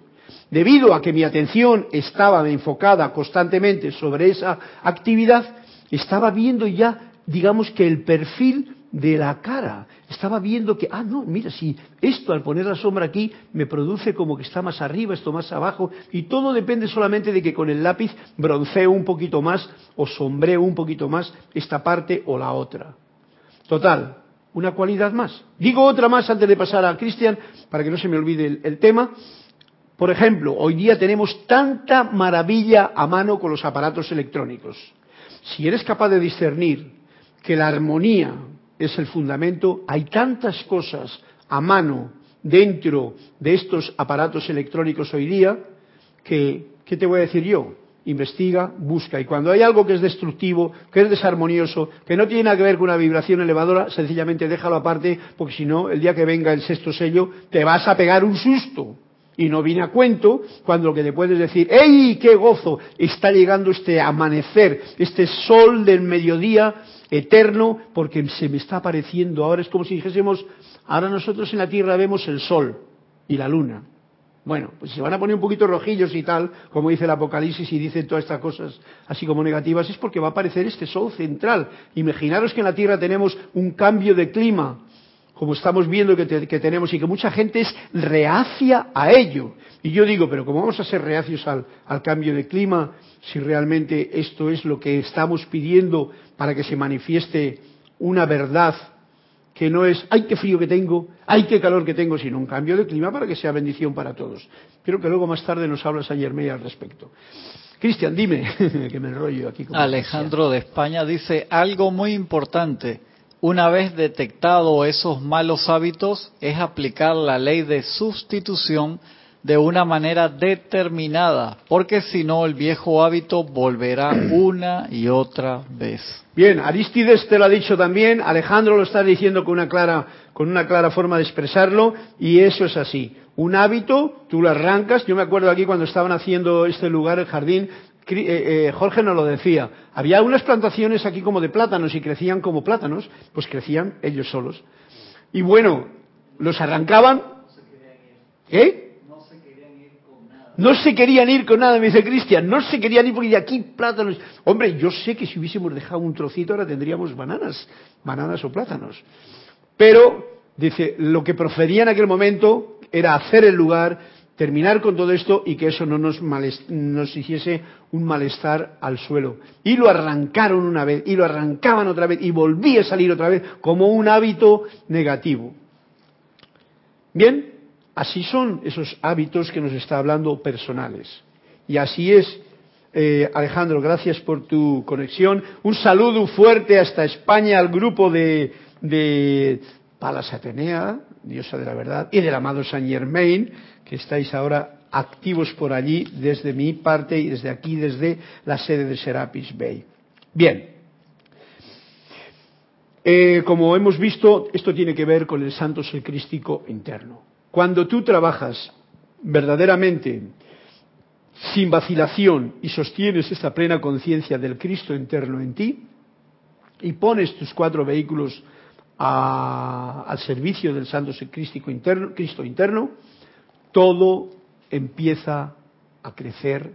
debido a que mi atención estaba enfocada constantemente sobre esa actividad, estaba viendo ya, digamos que el perfil de la cara. Estaba viendo que, ah, no, mira, si esto al poner la sombra aquí me produce como que está más arriba, esto más abajo, y todo depende solamente de que con el lápiz bronceo un poquito más o sombreo un poquito más esta parte o la otra. Total, una cualidad más. Digo otra más antes de pasar a Cristian, para que no se me olvide el, el tema. Por ejemplo, hoy día tenemos tanta maravilla a mano con los aparatos electrónicos. Si eres capaz de discernir que la armonía es el fundamento. Hay tantas cosas a mano dentro de estos aparatos electrónicos hoy día que, ¿qué te voy a decir yo? Investiga, busca. Y cuando hay algo que es destructivo, que es desarmonioso, que no tiene nada que ver con una vibración elevadora, sencillamente déjalo aparte, porque si no, el día que venga el sexto sello, te vas a pegar un susto. Y no viene a cuento cuando lo que te puedes decir, ¡ey, qué gozo! Está llegando este amanecer, este sol del mediodía eterno, porque se me está apareciendo. Ahora es como si dijésemos, ahora nosotros en la Tierra vemos el sol y la luna. Bueno, pues se van a poner un poquito rojillos y tal, como dice el Apocalipsis y dicen todas estas cosas así como negativas, es porque va a aparecer este sol central. Imaginaros que en la Tierra tenemos un cambio de clima, como estamos viendo que, tenemos, y que mucha gente es reacia a ello. Y yo digo, pero ¿cómo vamos a ser reacios al, al cambio de clima si realmente esto es lo que estamos pidiendo para que se manifieste una verdad que no es, ay, qué frío que tengo, ay, qué calor que tengo, sino un cambio de clima para que sea bendición para todos. Creo que luego más tarde nos habla San Germán al respecto. Cristian, dime, (laughs) que me enrollo aquí. Con Alejandro de España dice algo muy importante. Una vez detectado esos malos hábitos, es aplicar la ley de sustitución de una manera determinada, porque si no el viejo hábito volverá (clears throat) una y otra vez. Bien, Aristides te lo ha dicho también, Alejandro lo está diciendo con una clara, con una clara forma de expresarlo, y eso es así. Un hábito, tú lo arrancas, yo me acuerdo aquí cuando estaban haciendo este lugar, el jardín, eh, eh, Jorge nos lo decía, había unas plantaciones aquí como de plátanos y crecían como plátanos, pues crecían ellos solos. Y bueno, los arrancaban. ¿Eh? No se querían ir con nada, me dice Cristian, no se querían ir porque de aquí plátanos. Hombre, yo sé que si hubiésemos dejado un trocito ahora tendríamos bananas, bananas o plátanos. Pero, dice, lo que procedía en aquel momento era hacer el lugar, terminar con todo esto y que eso no nos, hiciese un malestar al suelo. Y lo arrancaron una vez, y lo arrancaban otra vez, y volvía a salir otra vez como un hábito negativo. Bien, Así son esos hábitos que nos está hablando personales. Y así es, eh, Alejandro, gracias por tu conexión. Un saludo fuerte hasta España al grupo de, de Palas Atenea, diosa de la verdad, y del amado Saint Germain, estáis ahora activos por allí desde mi parte y desde aquí, desde la sede de Serapis Bay. Bien. Eh, como hemos visto, esto tiene que ver con el santo secrístico interno. Cuando tú trabajas verdaderamente sin vacilación y sostienes esta plena conciencia del Cristo interno en ti y pones tus cuatro vehículos al servicio del Santo Cristo interno, Cristo interno, todo empieza a crecer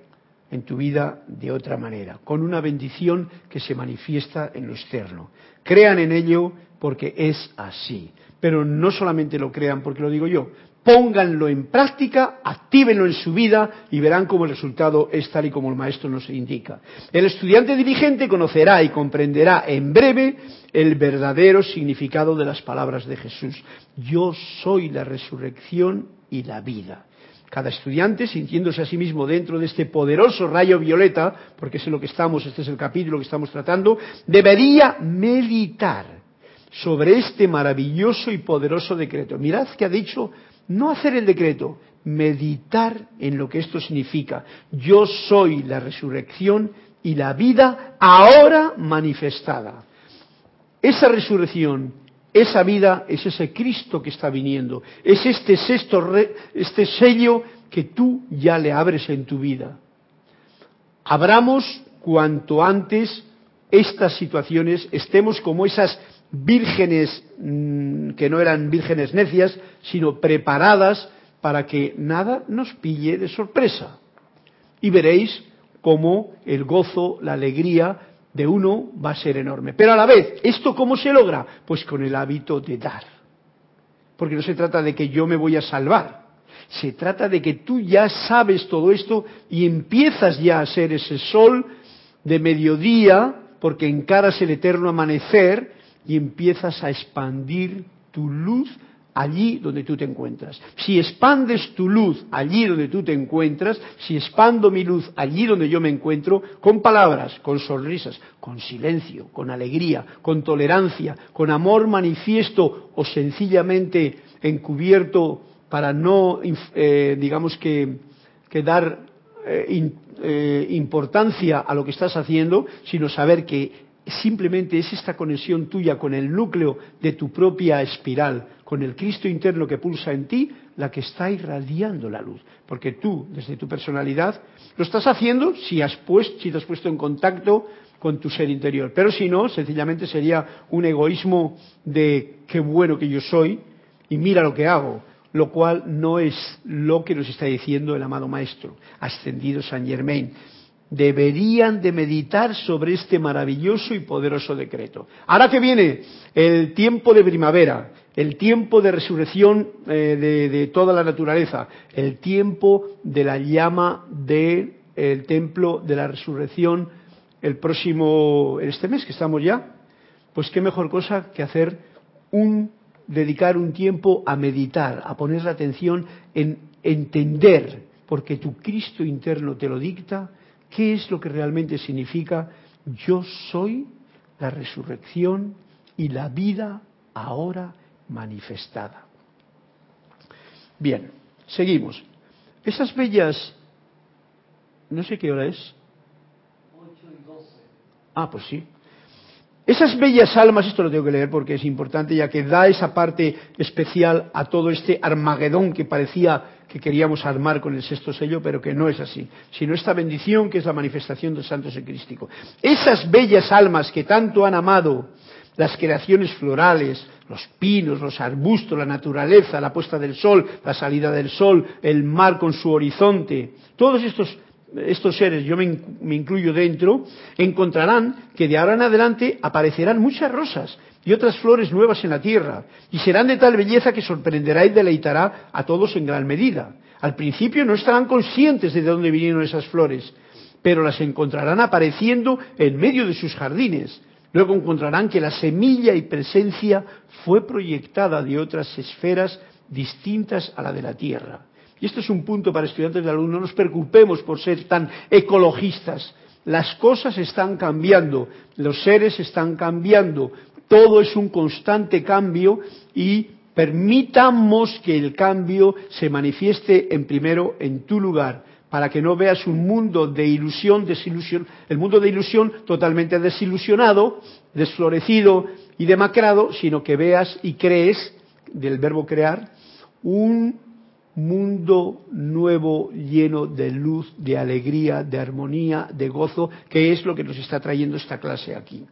en tu vida de otra manera, con una bendición que se manifiesta en lo externo. Crean en ello porque es así. Pero no solamente lo crean porque lo digo yo, pónganlo en práctica, actívenlo en su vida y verán cómo el resultado es tal y como el maestro nos indica. El estudiante dirigente conocerá y comprenderá en breve el verdadero significado de las palabras de Jesús. Yo soy la resurrección y la vida. Cada estudiante, sintiéndose a sí mismo dentro de este poderoso rayo violeta, porque es en lo que estamos, este es el capítulo que estamos tratando, debería meditar sobre este maravilloso y poderoso decreto. Mirad que ha dicho no hacer el decreto, meditar en lo que esto significa. Yo soy la resurrección y la vida ahora manifestada. Esa resurrección, esa vida es ese Cristo que está viniendo, es este sexto este sello que tú ya le abres en tu vida. Abramos cuanto antes estas situaciones, estemos como esas vírgenes mm, que no eran vírgenes necias, sino preparadas para que nada nos pille de sorpresa. Y veréis cómo el gozo, la alegría de uno va a ser enorme. Pero a la vez, ¿esto cómo se logra? Pues con el hábito de dar. Porque no se trata de que yo me voy a salvar. Se trata de que tú ya sabes todo esto y empiezas ya a ser ese sol de mediodía, porque encaras el eterno amanecer y empiezas a expandir tu luz allí donde tú te encuentras. Si expandes tu luz allí donde tú te encuentras, si expando mi luz allí donde yo me encuentro, con palabras, con sonrisas, con silencio, con alegría, con tolerancia, con amor manifiesto o sencillamente encubierto para no, eh, digamos que, dar eh, eh, importancia a lo que estás haciendo, sino saber que simplemente es esta conexión tuya con el núcleo de tu propia espiral, con el Cristo interno que pulsa en ti, la que está irradiando la luz. Porque tú, desde tu personalidad, lo estás haciendo si, has puesto, si te has puesto en contacto con tu ser interior. Pero si no, sencillamente sería un egoísmo de qué bueno que yo soy y mira lo que hago, lo cual no es lo que nos está diciendo el amado Maestro, ascendido San Germain deberían de meditar sobre este maravilloso y poderoso decreto. Ahora que viene el tiempo de primavera, el tiempo de resurrección eh, de, toda la naturaleza, el tiempo de la llama del templo de la resurrección el próximo, este mes que estamos ya, pues qué mejor cosa que hacer un, dedicar un tiempo a meditar, a poner la atención en entender, porque tu Cristo interno te lo dicta, ¿Qué es lo que realmente significa yo soy la resurrección y la vida ahora manifestada? Bien, seguimos. Esas bellas, no sé qué hora es. 8 y 12. Ah, pues sí. Esas bellas almas, esto lo tengo que leer porque es importante, ya que da esa parte especial a todo este Armagedón que parecía que queríamos armar con el sexto sello, pero que no es así, sino esta bendición que es la manifestación del Santo Crístico. Esas bellas almas que tanto han amado las creaciones florales, los pinos, los arbustos, la naturaleza, la puesta del sol, la salida del sol, el mar con su horizonte, todos estos, estos seres, yo me, me incluyo dentro, encontrarán que de ahora en adelante aparecerán muchas rosas, y otras flores nuevas en la tierra, y serán de tal belleza que sorprenderá y deleitará a todos en gran medida. Al principio no estarán conscientes de dónde vinieron esas flores, pero las encontrarán apareciendo en medio de sus jardines. Luego encontrarán que la semilla y presencia fue proyectada de otras esferas distintas a la de la Tierra. Y esto es un punto para estudiantes de luz. No nos preocupemos por ser tan ecologistas. Las cosas están cambiando, los seres están cambiando, todo es un constante cambio y permitamos que el cambio se manifieste en primero en tu lugar, para que no veas un mundo de ilusión, desilusión, el mundo de ilusión totalmente desilusionado, desflorecido y demacrado, sino que veas y crees, del verbo crear, un mundo nuevo lleno de luz, de alegría, de armonía, de gozo, que es lo que nos está trayendo esta clase aquí.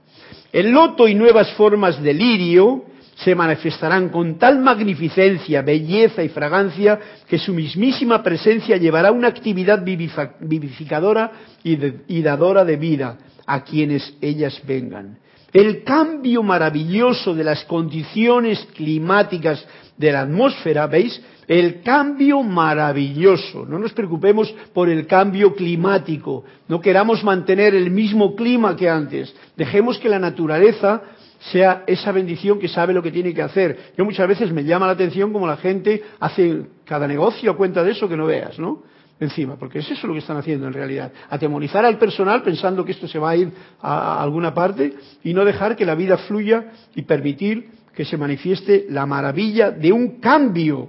El loto y nuevas formas de lirio se manifestarán con tal magnificencia, belleza y fragancia que su mismísima presencia llevará una actividad vivificadora y, dadora de vida a quienes ellas vengan. El cambio maravilloso de las condiciones climáticas de la atmósfera, ¿veis? El cambio maravilloso. No nos preocupemos por el cambio climático. No queramos mantener el mismo clima que antes. Dejemos que la naturaleza sea esa bendición que sabe lo que tiene que hacer. Yo muchas veces me llama la atención como la gente hace cada negocio cuenta de eso que no veas, ¿no? Encima, porque es eso lo que están haciendo en realidad. Atemorizar al personal pensando que esto se va a ir a alguna parte y no dejar que la vida fluya y permitir que se manifieste la maravilla de un cambio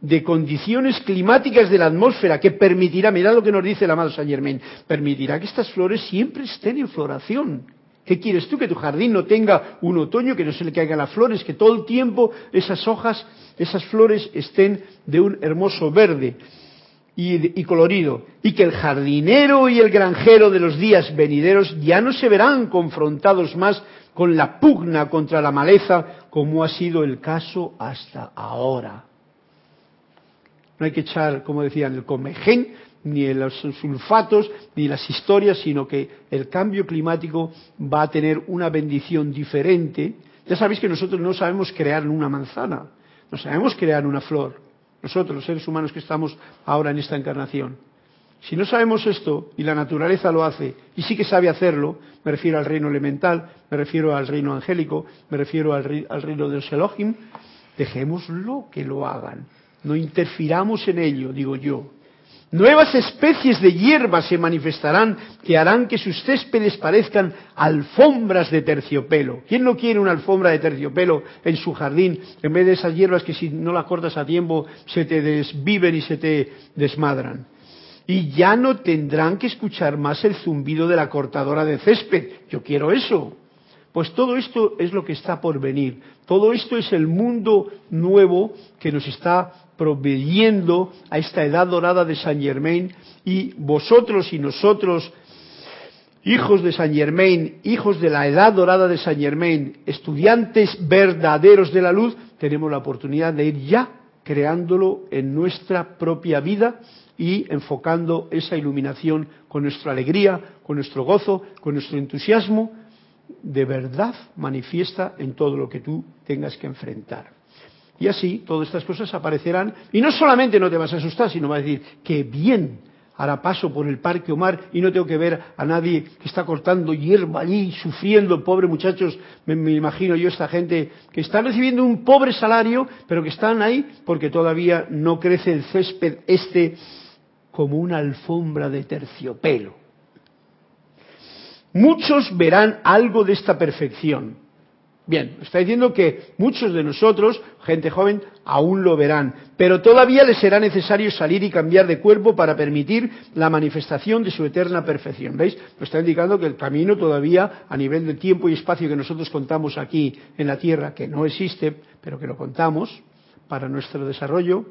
de condiciones climáticas de la atmósfera que permitirá, mirad lo que nos dice el amado Saint Germain, permitirá que estas flores siempre estén en floración. ¿Qué quieres tú? Que tu jardín no tenga un otoño, que no se le caigan las flores, que todo el tiempo esas hojas, esas flores estén de un hermoso verde y, colorido. Y que el jardinero y el granjero de los días venideros ya no se verán confrontados más con la pugna contra la maleza como ha sido el caso hasta ahora no hay que echar, como decían, el comején, ni los sulfatos, ni las historias, sino que el cambio climático va a tener una bendición diferente. Ya sabéis que nosotros no sabemos crear una manzana, no sabemos crear una flor, nosotros los seres humanos que estamos ahora en esta encarnación. Si no sabemos esto y la naturaleza lo hace y sí que sabe hacerlo, me refiero al reino elemental, me refiero al reino angélico, me refiero al, reino de los Elohim, dejémoslo que lo hagan. No interfiramos en ello, digo yo. Nuevas especies de hierbas se manifestarán que harán que sus céspedes parezcan alfombras de terciopelo. ¿Quién no quiere una alfombra de terciopelo en su jardín en vez de esas hierbas que si no las cortas a tiempo se te desviven y se te desmadran? y ya no tendrán que escuchar más el zumbido de la cortadora de césped. Yo quiero eso. Pues todo esto es lo que está por venir. Todo esto es el mundo nuevo que nos está proveyendo a esta edad dorada de San Germain y vosotros y nosotros, hijos de San Germain, hijos de la edad dorada de San Germain, estudiantes verdaderos de la luz, tenemos la oportunidad de ir ya creándolo en nuestra propia vida y enfocando esa iluminación con nuestra alegría, con nuestro gozo, con nuestro entusiasmo, de verdad manifiesta en todo lo que tú tengas que enfrentar. Y así todas estas cosas aparecerán y no solamente no te vas a asustar, sino vas a decir, qué bien, ahora paso por el Parque Omar y no tengo que ver a nadie que está cortando hierba allí, sufriendo, pobre muchachos, me, me, imagino yo esta gente que está recibiendo un pobre salario, pero que están ahí porque todavía no crece el césped este como una alfombra de terciopelo. Muchos verán algo de esta perfección. Bien, está diciendo que muchos de nosotros, gente joven, aún lo verán, pero todavía les será necesario salir y cambiar de cuerpo para permitir la manifestación de su eterna perfección. ¿Veis? Nos está indicando que el camino todavía, a nivel de tiempo y espacio que nosotros contamos aquí en la Tierra, que no existe, pero que lo contamos para nuestro desarrollo,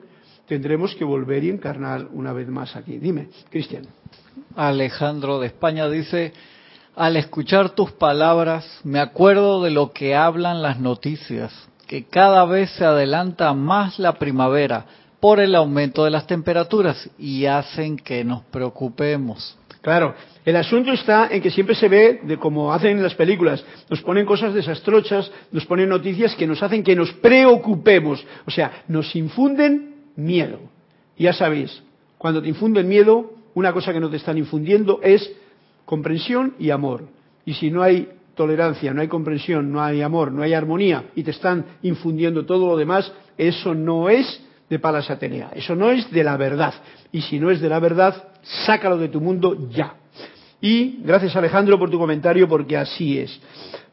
tendremos que volver y encarnar una vez más aquí. Dime, Cristian. Alejandro de España dice, al escuchar tus palabras me acuerdo de lo que hablan las noticias, que cada vez se adelanta más la primavera por el aumento de las temperaturas y hacen que nos preocupemos. Claro, el asunto está en que siempre se ve de como hacen en las películas, nos ponen cosas desastrochas, nos ponen noticias que nos hacen que nos preocupemos, o sea, nos infunden miedo. Ya sabéis, cuando te infunden miedo, una cosa que no te están infundiendo es comprensión y amor. Y si no hay tolerancia, no hay comprensión, no hay amor, no hay armonía y te están infundiendo todo lo demás, eso no es de Palas Atenea, eso no es de la verdad. Y si no es de la verdad, sácalo de tu mundo ya. Y gracias Alejandro por tu comentario, porque así es.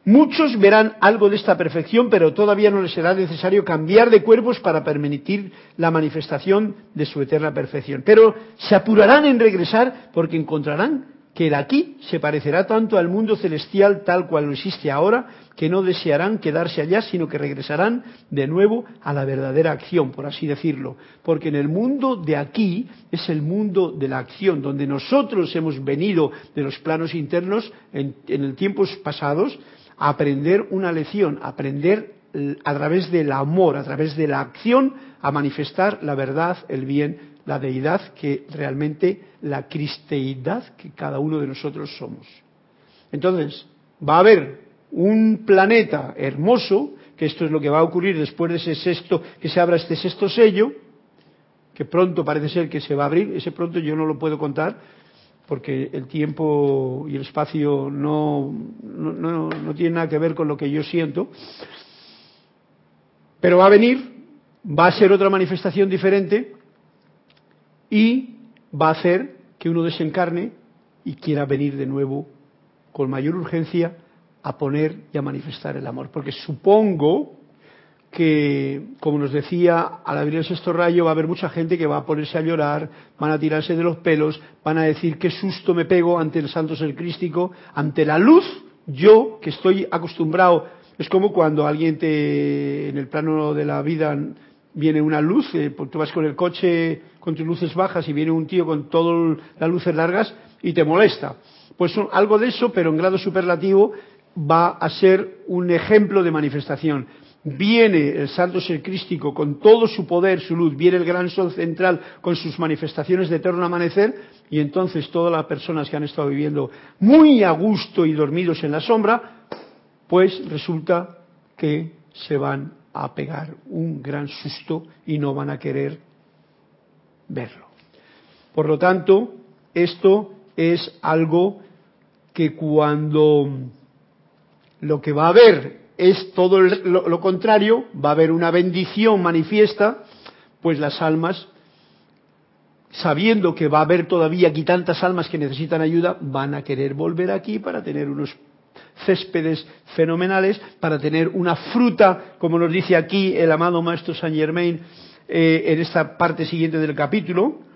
Muchos verán algo de esta perfección, pero todavía no les será necesario cambiar de cuerpos para permitir la manifestación de su eterna perfección. Pero se apurarán en regresar porque encontrarán que el aquí se parecerá tanto al mundo celestial tal cual lo existe ahora, que no desearán quedarse allá, sino que regresarán de nuevo a la verdadera acción, por así decirlo. Porque en el mundo de aquí es el mundo de la acción, donde nosotros hemos venido de los planos internos en, en tiempos pasados, aprender una lección, aprender a través del amor, a través de la acción, a manifestar la verdad, el bien, la deidad, que realmente la cristeidad que cada uno de nosotros somos. Entonces, va a haber un planeta hermoso, que esto es lo que va a ocurrir después de ese sexto, que se abra este sexto sello, que pronto parece ser que se va a abrir, ese pronto yo no lo puedo contar, porque el tiempo y el espacio no, no, no, tienen nada que ver con lo que yo siento, pero va a venir, va a ser otra manifestación diferente y va a hacer que uno desencarne y quiera venir de nuevo con mayor urgencia a poner y a manifestar el amor. Porque supongo que, como nos decía, al abrir el sexto rayo va a haber mucha gente que va a ponerse a llorar, van a tirarse de los pelos, van a decir qué susto me pego ante el santo ser crístico, ante la luz, yo que estoy acostumbrado, es como cuando alguien te, en el plano de la vida viene una luz, eh, pues tú vas con el coche con tus luces bajas y viene un tío con todas las luces largas y te molesta. Pues algo de eso, pero en grado superlativo, va a ser un ejemplo de manifestación viene el santo ser crístico con todo su poder, su luz, viene el gran sol central con sus manifestaciones de eterno amanecer, y entonces todas las personas que han estado viviendo muy a gusto y dormidos en la sombra, pues resulta que se van a pegar un gran susto y no van a querer verlo. Por lo tanto, esto es algo que cuando lo que va a haber es todo lo, contrario, va a haber una bendición manifiesta, pues las almas, sabiendo que va a haber todavía aquí tantas almas que necesitan ayuda, van a querer volver aquí para tener unos céspedes fenomenales, para tener una fruta, como nos dice aquí el amado Maestro Saint Germain eh, en esta parte siguiente del capítulo,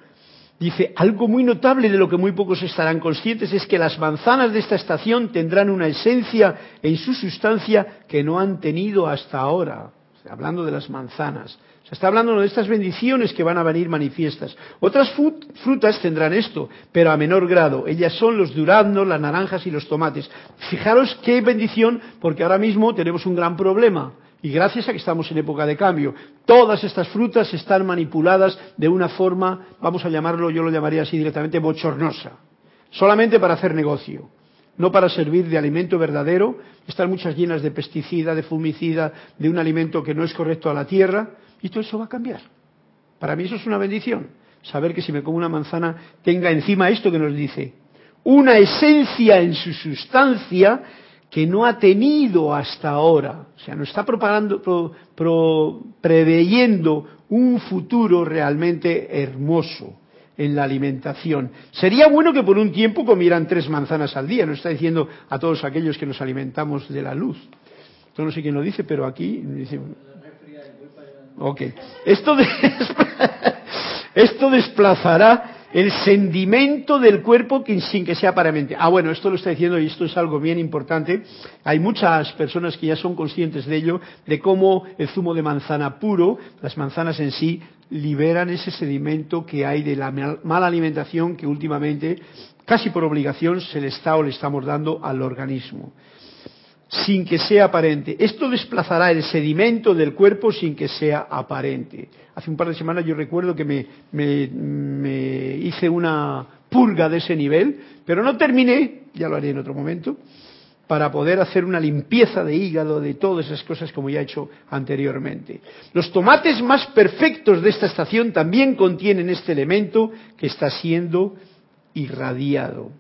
Dice, algo muy notable de lo que muy pocos estarán conscientes es que las manzanas de esta estación tendrán una esencia en su sustancia que no han tenido hasta ahora. hablando de las manzanas. Está hablando de estas bendiciones que van a venir manifiestas. Otras frutas tendrán esto, pero a menor grado. Ellas son los duraznos, las naranjas y los tomates. Fijaros qué bendición, porque ahora mismo tenemos un gran problema y gracias a que estamos en época de cambio, todas estas frutas están manipuladas de una forma, vamos a llamarlo, yo lo llamaría así directamente, bochornosa. Solamente para hacer negocio, no para servir de alimento verdadero. Están muchas llenas de pesticida, de fumicida, de un alimento que no es correcto a la tierra. Y todo eso va a cambiar. Para mí eso es una bendición. Saber que si me como una manzana tenga encima esto que nos dice. Una esencia en su sustancia que no ha tenido hasta ahora. O sea, nos está propagando, preveyendo un futuro realmente hermoso en la alimentación. Sería bueno que por un tiempo comieran tres manzanas al día, nos está diciendo a todos aquellos que nos alimentamos de la luz. Yo no sé quién lo dice, pero aquí. Ok. (laughs) Esto, desplazará el sentimiento del cuerpo sin que sea mente. Ah, bueno, esto lo está diciendo y esto es algo bien importante. Hay muchas personas que ya son conscientes de ello, de cómo el zumo de manzana puro, las manzanas en sí, liberan ese sedimento que hay de la mala alimentación que últimamente, casi por obligación, se le está o le estamos dando al organismo sin que sea aparente. Esto desplazará el sedimento del cuerpo sin que sea aparente. Hace un par de semanas yo recuerdo que me, me, hice una purga de ese nivel, pero no terminé, ya lo haré en otro momento, para poder hacer una limpieza de hígado, de todas esas cosas como ya he hecho anteriormente. Los tomates más perfectos de esta estación también contienen este elemento que está siendo irradiado.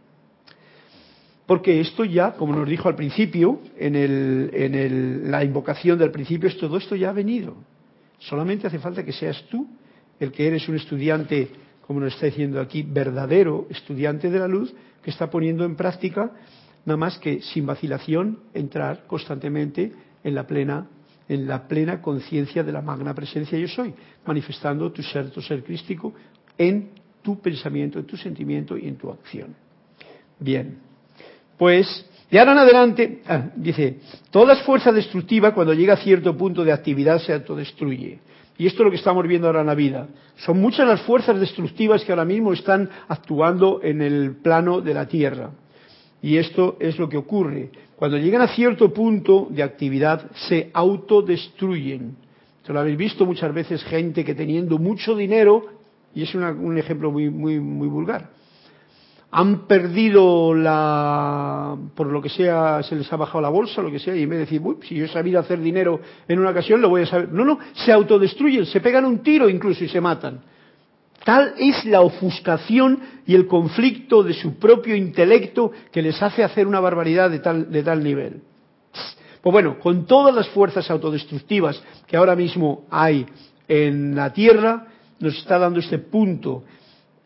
Porque esto ya, como nos dijo al principio, en, la invocación del principio, es todo esto ya ha venido. Solamente hace falta que seas tú el que eres un estudiante, como nos está diciendo aquí, verdadero estudiante de la luz, que está poniendo en práctica, nada más que sin vacilación, entrar constantemente en la plena en la plena conciencia de la magna presencia yo soy, manifestando tu ser, tu ser crístico en tu pensamiento, en tu sentimiento y en tu acción. Bien. Pues, de ahora en adelante, ah, dice, toda fuerza destructiva cuando llega a cierto punto de actividad se autodestruye. Y esto es lo que estamos viendo ahora en la vida. Son muchas las fuerzas destructivas que ahora mismo están actuando en el plano de la Tierra. Y esto es lo que ocurre. Cuando llegan a cierto punto de actividad, se autodestruyen. Esto lo habéis visto muchas veces, gente que teniendo mucho dinero, y es un ejemplo muy, muy, muy vulgar, han perdido la, por lo que sea, se les ha bajado la bolsa, lo que sea, y en vez de decir, Uy, si yo he sabido hacer dinero en una ocasión, lo voy a saber. No, no, se autodestruyen, se pegan un tiro incluso y se matan. Tal es la ofuscación y el conflicto de su propio intelecto que les hace hacer una barbaridad de tal, de tal nivel. Pues bueno, con todas las fuerzas autodestructivas que ahora mismo hay en la Tierra, nos está dando este punto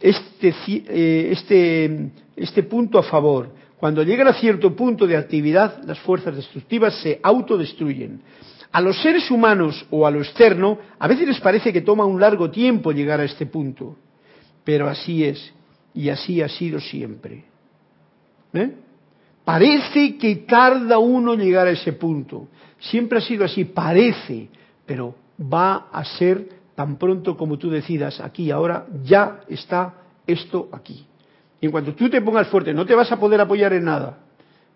este, eh, este, este punto a favor. Cuando llegan a cierto punto de actividad, las fuerzas destructivas se autodestruyen. A los seres humanos o a lo externo, a veces les parece que toma un largo tiempo llegar a este punto, pero así es, y así ha sido siempre. ¿Eh? Parece que tarda uno llegar a ese punto. Siempre ha sido así, parece, pero va a ser tan pronto como tú decidas aquí ahora, ya está esto aquí. Y en cuanto tú te pongas fuerte, no te vas a poder apoyar en nada,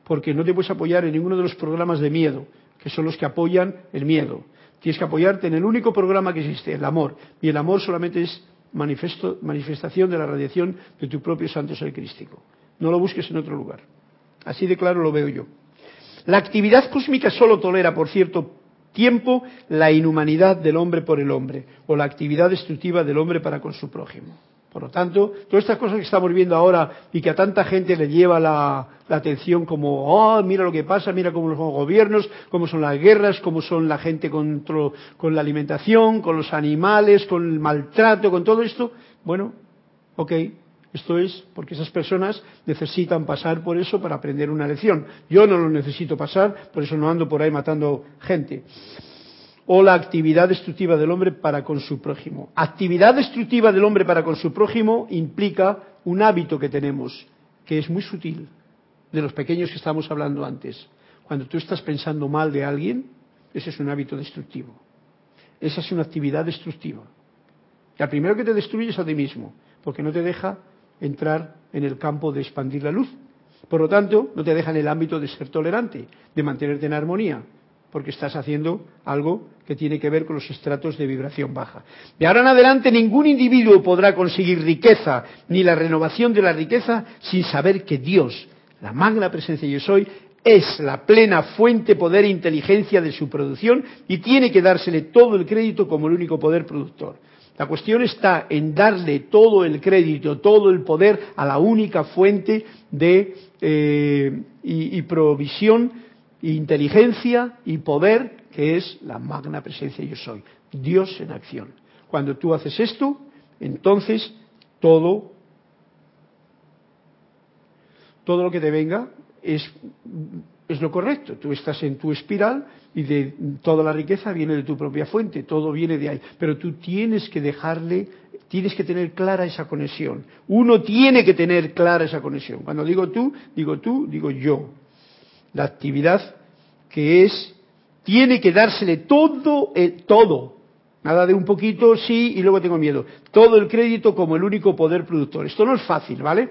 porque no te puedes apoyar en ninguno de los programas de miedo, que son los que apoyan el miedo. Tienes que apoyarte en el único programa que existe, el amor. Y el amor solamente es manifiesto, manifestación de la radiación de tu propio santo ser crístico. No lo busques en otro lugar. Así de claro lo veo yo. La actividad cósmica solo tolera, por cierto tiempo, la inhumanidad del hombre por el hombre, o la actividad destructiva del hombre para con su prójimo. Por lo tanto, todas estas cosas que estamos viendo ahora y que a tanta gente le lleva la, atención como, oh, mira lo que pasa, mira cómo son los gobiernos, cómo son las guerras, cómo son la gente con, con la alimentación, con los animales, con el maltrato, con todo esto, bueno, ok, esto es porque esas personas necesitan pasar por eso para aprender una lección. Yo no lo necesito pasar, por eso no ando por ahí matando gente o la actividad destructiva del hombre para con su prójimo. Actividad destructiva del hombre para con su prójimo implica un hábito que tenemos, que es muy sutil, de los pequeños que estábamos hablando antes. Cuando tú estás pensando mal de alguien, ese es un hábito destructivo. Esa es una actividad destructiva. Al primero que te destruye es a ti mismo, porque no te deja entrar en el campo de expandir la luz. Por lo tanto, no te deja en el ámbito de ser tolerante, de mantenerte en armonía porque estás haciendo algo que tiene que ver con los estratos de vibración baja. De ahora en adelante ningún individuo podrá conseguir riqueza ni la renovación de la riqueza sin saber que Dios, la magna presencia yo soy, es la plena fuente, poder e inteligencia de su producción y tiene que dársele todo el crédito como el único poder productor. La cuestión está en darle todo el crédito, todo el poder a la única fuente de eh, y provisión inteligencia y poder, que es la magna presencia yo soy, Dios en acción. Cuando tú haces esto, entonces todo, todo lo que te venga es, es lo correcto. Tú estás en tu espiral y de toda la riqueza viene de tu propia fuente, todo viene de ahí. Pero tú tienes que dejarle, tienes que tener clara esa conexión. Uno tiene que tener clara esa conexión. Cuando digo tú, digo tú, digo yo la actividad que es, tiene que dársele todo, el, todo, nada de un poquito, sí, y luego tengo miedo, todo el crédito como el único poder productor. Esto no es fácil, ¿vale?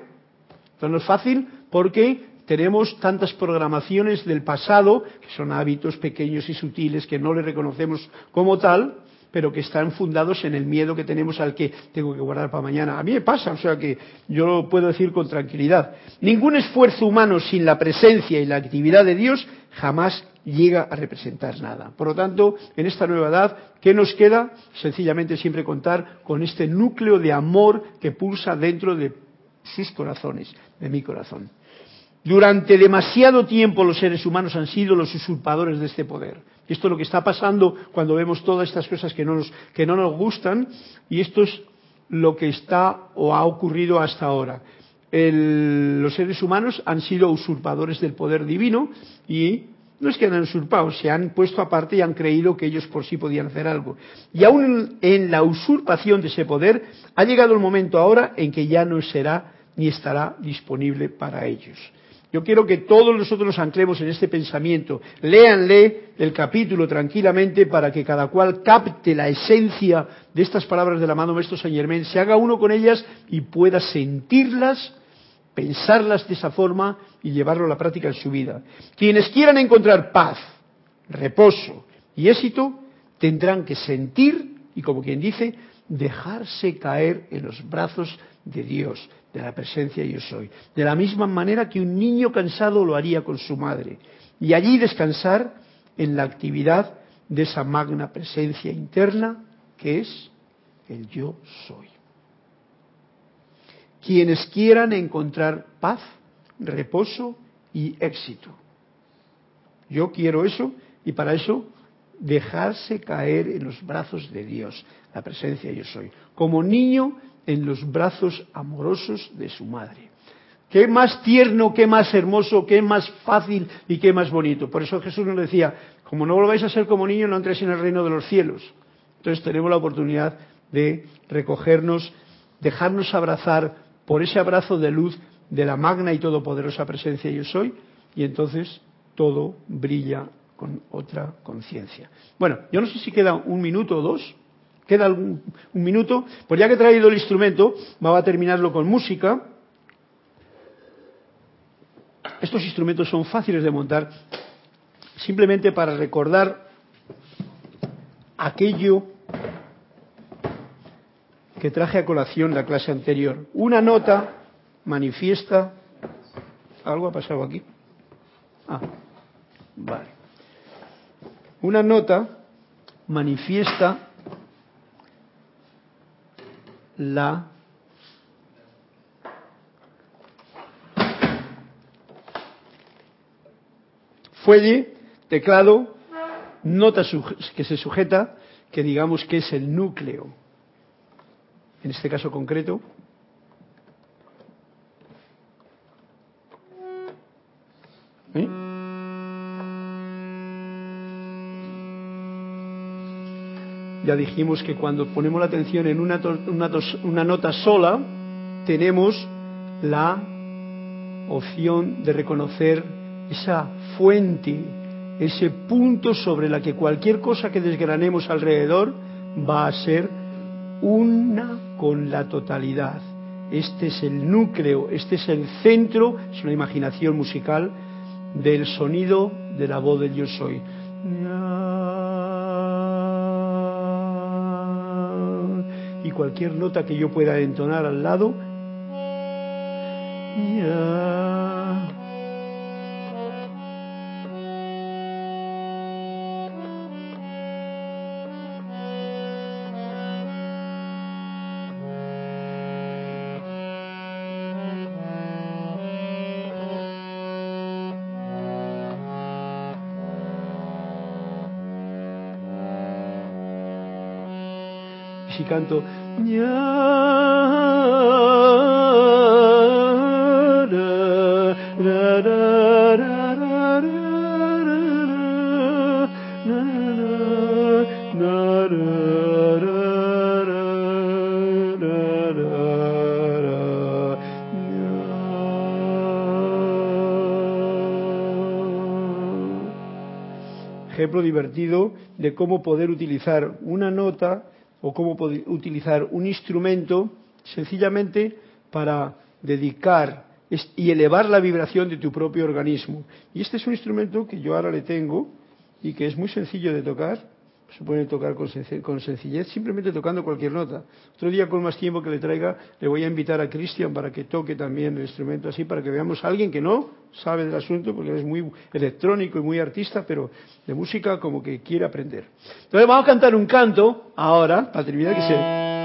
Esto no es fácil porque tenemos tantas programaciones del pasado, que son hábitos pequeños y sutiles que no le reconocemos como tal, pero que están fundados en el miedo que tenemos al que tengo que guardar para mañana. A mí me pasa, o sea que yo lo puedo decir con tranquilidad. Ningún esfuerzo humano sin la presencia y la actividad de Dios jamás llega a representar nada. Por lo tanto, en esta nueva edad, ¿qué nos queda? Sencillamente siempre contar con este núcleo de amor que pulsa dentro de sus corazones, de mi corazón. Durante demasiado tiempo los seres humanos han sido los usurpadores de este poder. Esto es lo que está pasando cuando vemos todas estas cosas que no nos, que no nos gustan y esto es lo que está o ha ocurrido hasta ahora. los seres humanos han sido usurpadores del poder divino y no es que han usurpado, se han puesto aparte y han creído que ellos por sí podían hacer algo. Y aún en la usurpación de ese poder ha llegado el momento ahora en que ya no será ni estará disponible para ellos. Yo quiero que todos nosotros nos anclemos en este pensamiento. Léanle el capítulo tranquilamente para que cada cual capte la esencia de estas palabras del amado Maestro Saint Germain, se haga uno con ellas y pueda sentirlas, pensarlas de esa forma y llevarlo a la práctica en su vida. Quienes quieran encontrar paz, reposo y éxito, tendrán que sentir y, como quien dice, dejarse caer en los brazos de Dios, de la presencia yo soy. De la misma manera que un niño cansado lo haría con su madre. Y allí descansar en la actividad de esa magna presencia interna que es el yo soy. Quienes quieran encontrar paz, reposo y éxito. Yo quiero eso y para eso dejarse caer en los brazos de Dios, la presencia yo soy. Como niño en los brazos amorosos de su madre. Qué más tierno, qué más hermoso, qué más fácil y qué más bonito. Por eso Jesús nos decía, como no volváis a ser como niños, no entréis en el reino de los cielos. Entonces tenemos la oportunidad de recogernos, dejarnos abrazar por ese abrazo de luz de la magna y todopoderosa presencia yo soy, y entonces todo brilla con otra conciencia. Bueno, yo no sé si queda un minuto o dos. Queda un minuto. Pues ya que he traído el instrumento, vamos a terminarlo con música. Estos instrumentos son fáciles de montar, simplemente para recordar aquello que traje a colación la clase anterior. Una nota manifiesta. ¿Algo ha pasado aquí? Ah, vale. Una nota manifiesta la fuelle, teclado, nota que se sujeta, que digamos que es el núcleo. En este caso concreto, Ya dijimos que cuando ponemos la atención en una, nota sola, tenemos la opción de reconocer esa fuente, ese punto sobre la que cualquier cosa que desgranemos alrededor va a ser una con la totalidad. Este es el núcleo, este es el centro, es una imaginación musical del sonido de la voz del yo soy. Y cualquier nota que yo pueda entonar al lado, y canto ejemplo divertido de cómo poder utilizar una nota o cómo utilizar un instrumento sencillamente para dedicar y elevar la vibración de tu propio organismo. Y este es un instrumento que yo ahora le tengo y que es muy sencillo de tocar se puede tocar con, sencillez, simplemente tocando cualquier nota. Otro día, con más tiempo que le traiga, le voy a invitar a Cristian para que toque también el instrumento así, para que veamos a alguien que no sabe del asunto, porque es muy electrónico y muy artista, pero de música como que quiere aprender. Entonces vamos a cantar un canto ahora, para terminar, que se...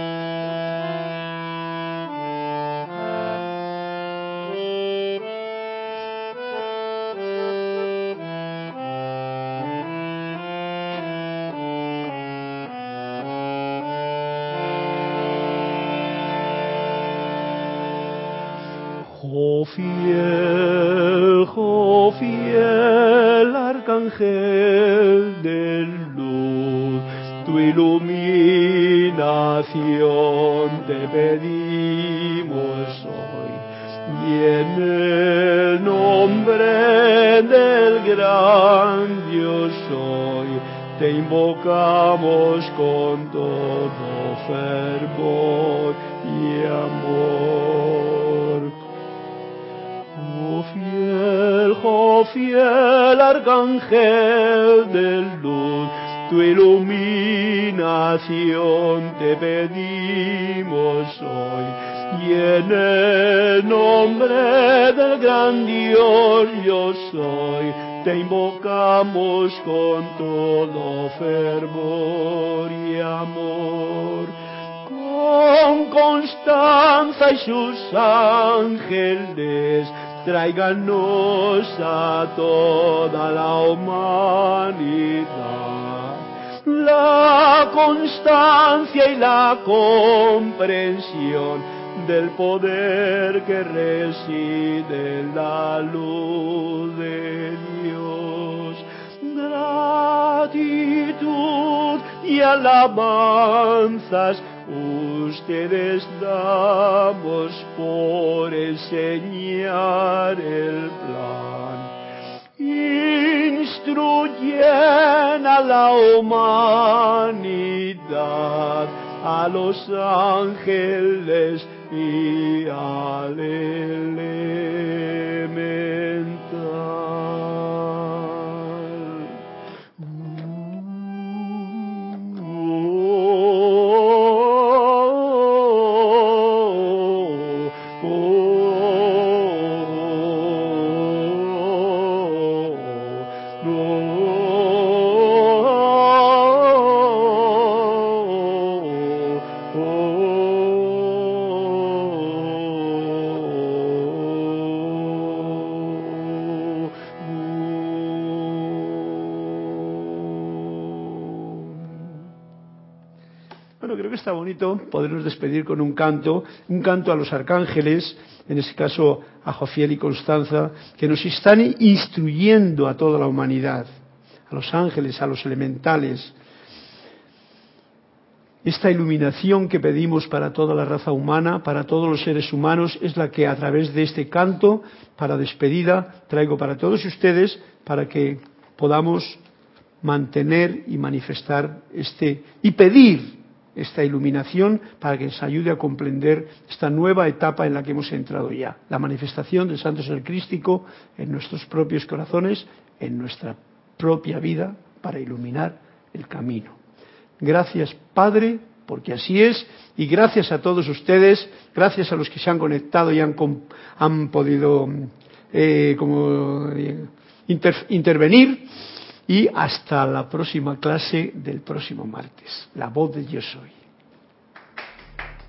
tráiganos a toda la humanidad la constancia y la comprensión del poder que reside en la luz de Dios. Gratitud y alabanzas ustedes damos por enseñar el plan. Instruyen a la humanidad, a los ángeles y al elemental. Despedir con un canto, un canto a los arcángeles, en este caso a Jofiel y Constanza, que nos están instruyendo a toda la humanidad, a los ángeles, a los elementales. Esta iluminación que pedimos para toda la raza humana, para todos los seres humanos, es la que a través de este canto, para despedida, traigo para todos ustedes, para que podamos mantener y manifestar este y pedir esta iluminación para que nos ayude a comprender esta nueva etapa en la que hemos entrado ya, la manifestación del Santo Ser Crístico en nuestros propios corazones, en nuestra propia vida, para iluminar el camino. Gracias, Padre, porque así es, y gracias a todos ustedes, gracias a los que se han conectado y han, han podido eh, como, eh, intervenir, y hasta la próxima clase del próximo martes. La voz de Yo Soy.